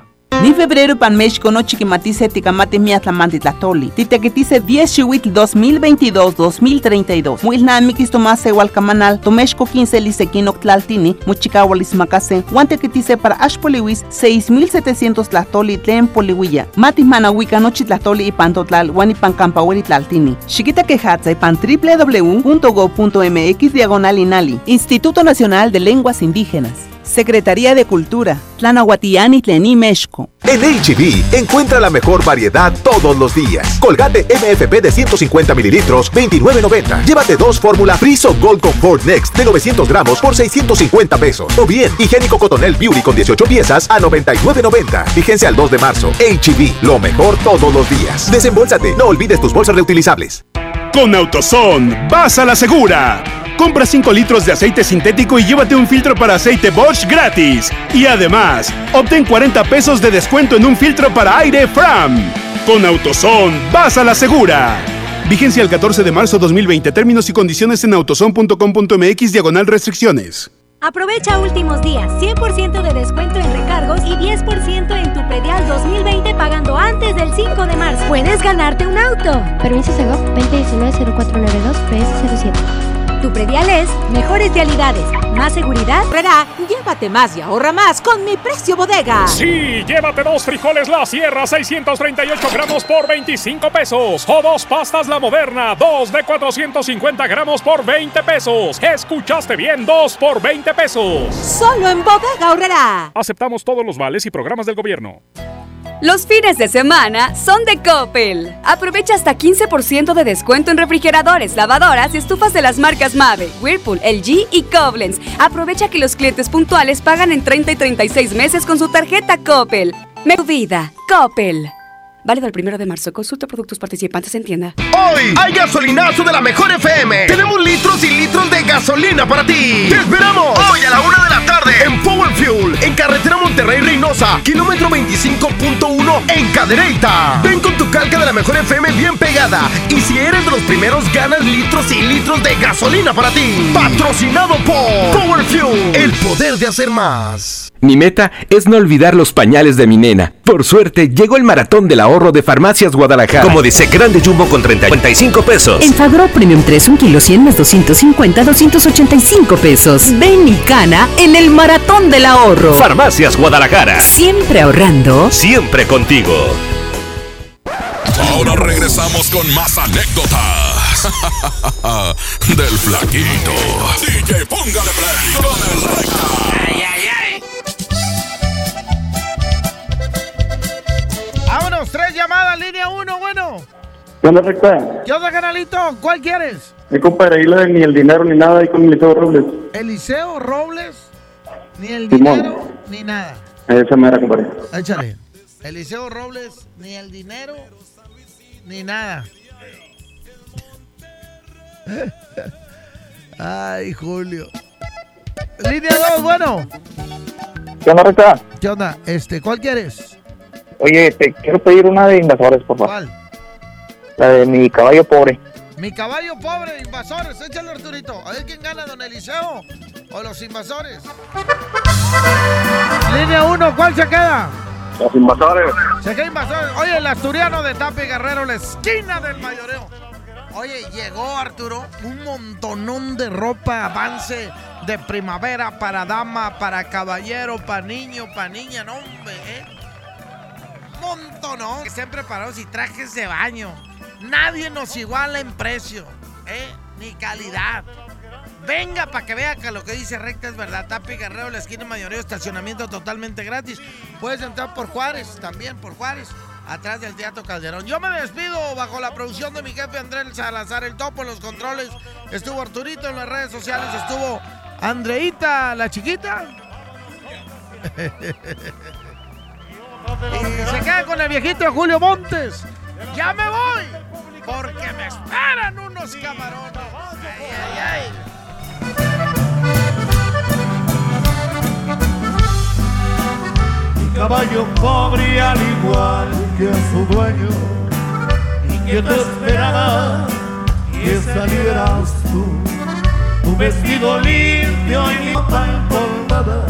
S96: Ni febrero pan México no chiquimatice ticamate miatlamante tlatoli. Titequitice 10 chihuitl 2022-2032. Muilna mikis tomase camanal. Tomexco 15 lisequino tlaltini. Muchicahualis macase. Guantequitice para ashpoliwis 6700 tlatoli tlen poliwilla. Mati manahuica nochi tlatoli y pantotlal. Guanipan campaweli tlaltini. Chiquita quejatza y pan www.go.mx diagonal inali. Instituto Nacional de Lenguas Indígenas. Secretaría de Cultura, Tlanahuatiani Tlení Mexco.
S32: En HB, encuentra la mejor variedad todos los días. Colgate MFP de 150 mililitros, 29.90. Llévate dos fórmula Friso Gold Comfort Next de 900 gramos por 650 pesos. O bien, higiénico Cotonel Beauty con 18 piezas a 99.90. Fíjense al 2 de marzo. HB, lo mejor todos los días. Desembolsate, no olvides tus bolsas reutilizables.
S21: Con AutoZone, vas a la segura. Compra 5 litros de aceite sintético y llévate un filtro para aceite Bosch gratis. Y además, obtén 40 pesos de descuento en un filtro para aire Fram. Con AutoZone, vas a la segura. Vigencia el 14 de marzo 2020. Términos y condiciones en autozone.com.mx diagonal restricciones.
S43: Aprovecha últimos días, 100% de descuento en recargos y 10% en tu predial 2020 pagando antes del 5 de marzo. Puedes ganarte un auto.
S97: Permiso Segov 2019-0492 PS07.
S43: Tu predial es mejores realidades, más seguridad.
S98: Rera, llévate más y ahorra más con mi precio bodega.
S28: Sí, llévate dos frijoles La Sierra 638 gramos por 25 pesos. O dos pastas La Moderna, dos de 450 gramos por 20 pesos. Escuchaste bien, dos por 20 pesos.
S98: Solo en bodega ahorrará.
S28: Aceptamos todos los vales y programas del gobierno.
S17: Los fines de semana son de Coppel. Aprovecha hasta 15% de descuento en refrigeradores, lavadoras y estufas de las marcas Mave, Whirlpool, LG y Koblenz. Aprovecha que los clientes puntuales pagan en 30 y 36 meses con su tarjeta Coppel. Me vida, Coppel. Válido el primero de marzo. Consulta productos participantes en tienda.
S5: Hoy hay gasolinazo de la mejor FM. Tenemos litros y litros de gasolina para ti. ¡Te esperamos! Hoy a la una de la tarde en Power Fuel, en carretera Monterrey Reynosa, kilómetro 25.1 en Cadereyta. Ven con tu calca de la mejor FM bien pegada. Y si eres de los primeros, ganas litros y litros de gasolina para ti. Patrocinado por Power Fuel, el poder de hacer más.
S99: Mi meta es no olvidar los pañales de mi nena. Por suerte, llegó el maratón del ahorro de Farmacias Guadalajara.
S73: Como dice, grande jumbo con 35 pesos.
S15: En Fagro Premium 3, un kilo 100 más 250, 285 pesos. Ven y cana en el maratón del ahorro.
S73: Farmacias Guadalajara.
S15: Siempre ahorrando.
S73: Siempre contigo.
S3: Ahora regresamos con más anécdotas del flaquito. DJ, póngale play con el recta.
S5: Ay, ay, ay. Vámonos, tres llamadas, línea uno, bueno.
S9: ¿Qué onda, recta?
S5: ¿Qué onda, canalito? ¿Cuál quieres?
S9: Mi compadre, ahí la- ni el dinero ni nada ahí con Eliseo Robles.
S5: Eliseo Robles, ni el
S9: Simón.
S5: dinero, ni nada.
S9: Esa mera, compadre.
S5: Échale. Eliseo Robles, ni el dinero, ni nada. Ay, Julio. Línea 2, bueno.
S9: ¿Qué onda, recta?
S5: ¿Qué onda? Este, ¿cuál quieres?
S9: Oye, te quiero pedir una de invasores, por favor.
S5: ¿Cuál?
S9: La de mi caballo pobre.
S5: Mi caballo pobre, invasores. Échale, Arturito. A ver quién gana, don Eliseo o los invasores. Línea 1, ¿cuál se queda?
S9: Los invasores.
S5: Se queda invasores. Oye, el asturiano de Tapi Guerrero, la esquina del mayoreo. Oye, llegó Arturo, un montonón de ropa, avance de primavera para dama, para caballero, para niño, para niña, no hombre, ¿eh? Montonón. Siempre preparados y trajes de baño. Nadie nos iguala en precio, ¿eh? Ni calidad. Venga para que vea que lo que dice recta es verdad. Tapi Guerrero, la esquina mayoreo, estacionamiento totalmente gratis. Puedes entrar por Juárez, también por Juárez, atrás del Teatro Calderón. Yo me despido bajo la producción de mi jefe Andrés Salazar, el topo en los controles. Estuvo Arturito en las redes sociales, estuvo Andreita, la chiquita. y se queda con el viejito Julio Montes. Ya me voy, porque me esperan unos camarones. Ay, ay, ay.
S92: caballo pobre al igual que a su dueño y que te esperaba que salieras tú tu vestido limpio y mi ropa empolvada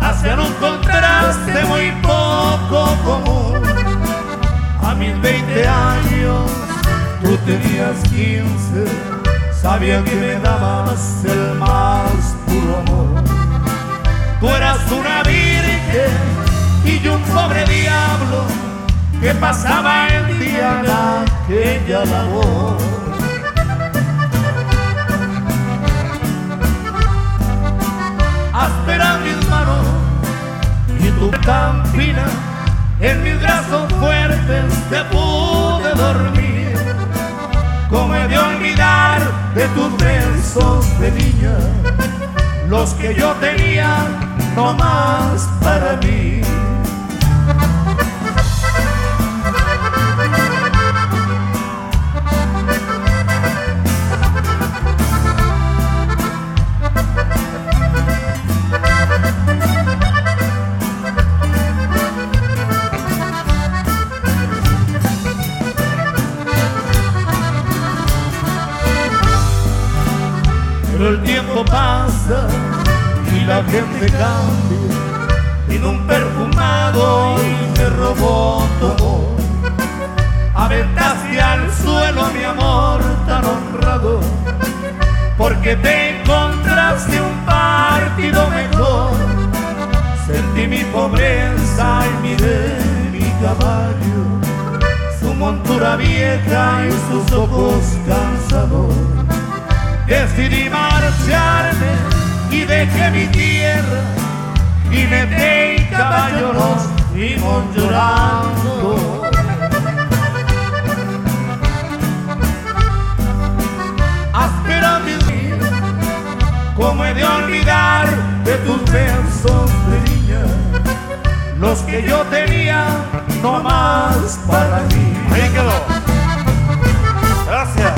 S92: hacían un contraste muy poco común mis 20 años tú tenías 15 sabía que me dabas el más puro amor Tú eras una virgen y yo un pobre diablo que pasaba el día en aquella labor. Áspera mis manos y tu tan fina en mis brazos fuertes te pude dormir. Como he de olvidar de tus besos de niña los que yo tenía no más para mí. La gente cambia. Vino un perfumado y me robó todo. Aventaste al suelo mi amor tan honrado, porque te encontraste un partido mejor. Sentí mi pobreza y miré mi caballo, su montura vieja y sus ojos cansados. Decidí marcharme y dejé mi tierra y caballo nos fuimos llorando. Áspera mis días, como he de olvidar de tus besos de niña, los que yo tenía no más para mí.
S100: Ahí quedó. Gracias.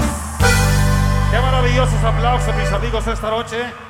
S100: Qué maravillosos aplausos, mis amigos, esta noche,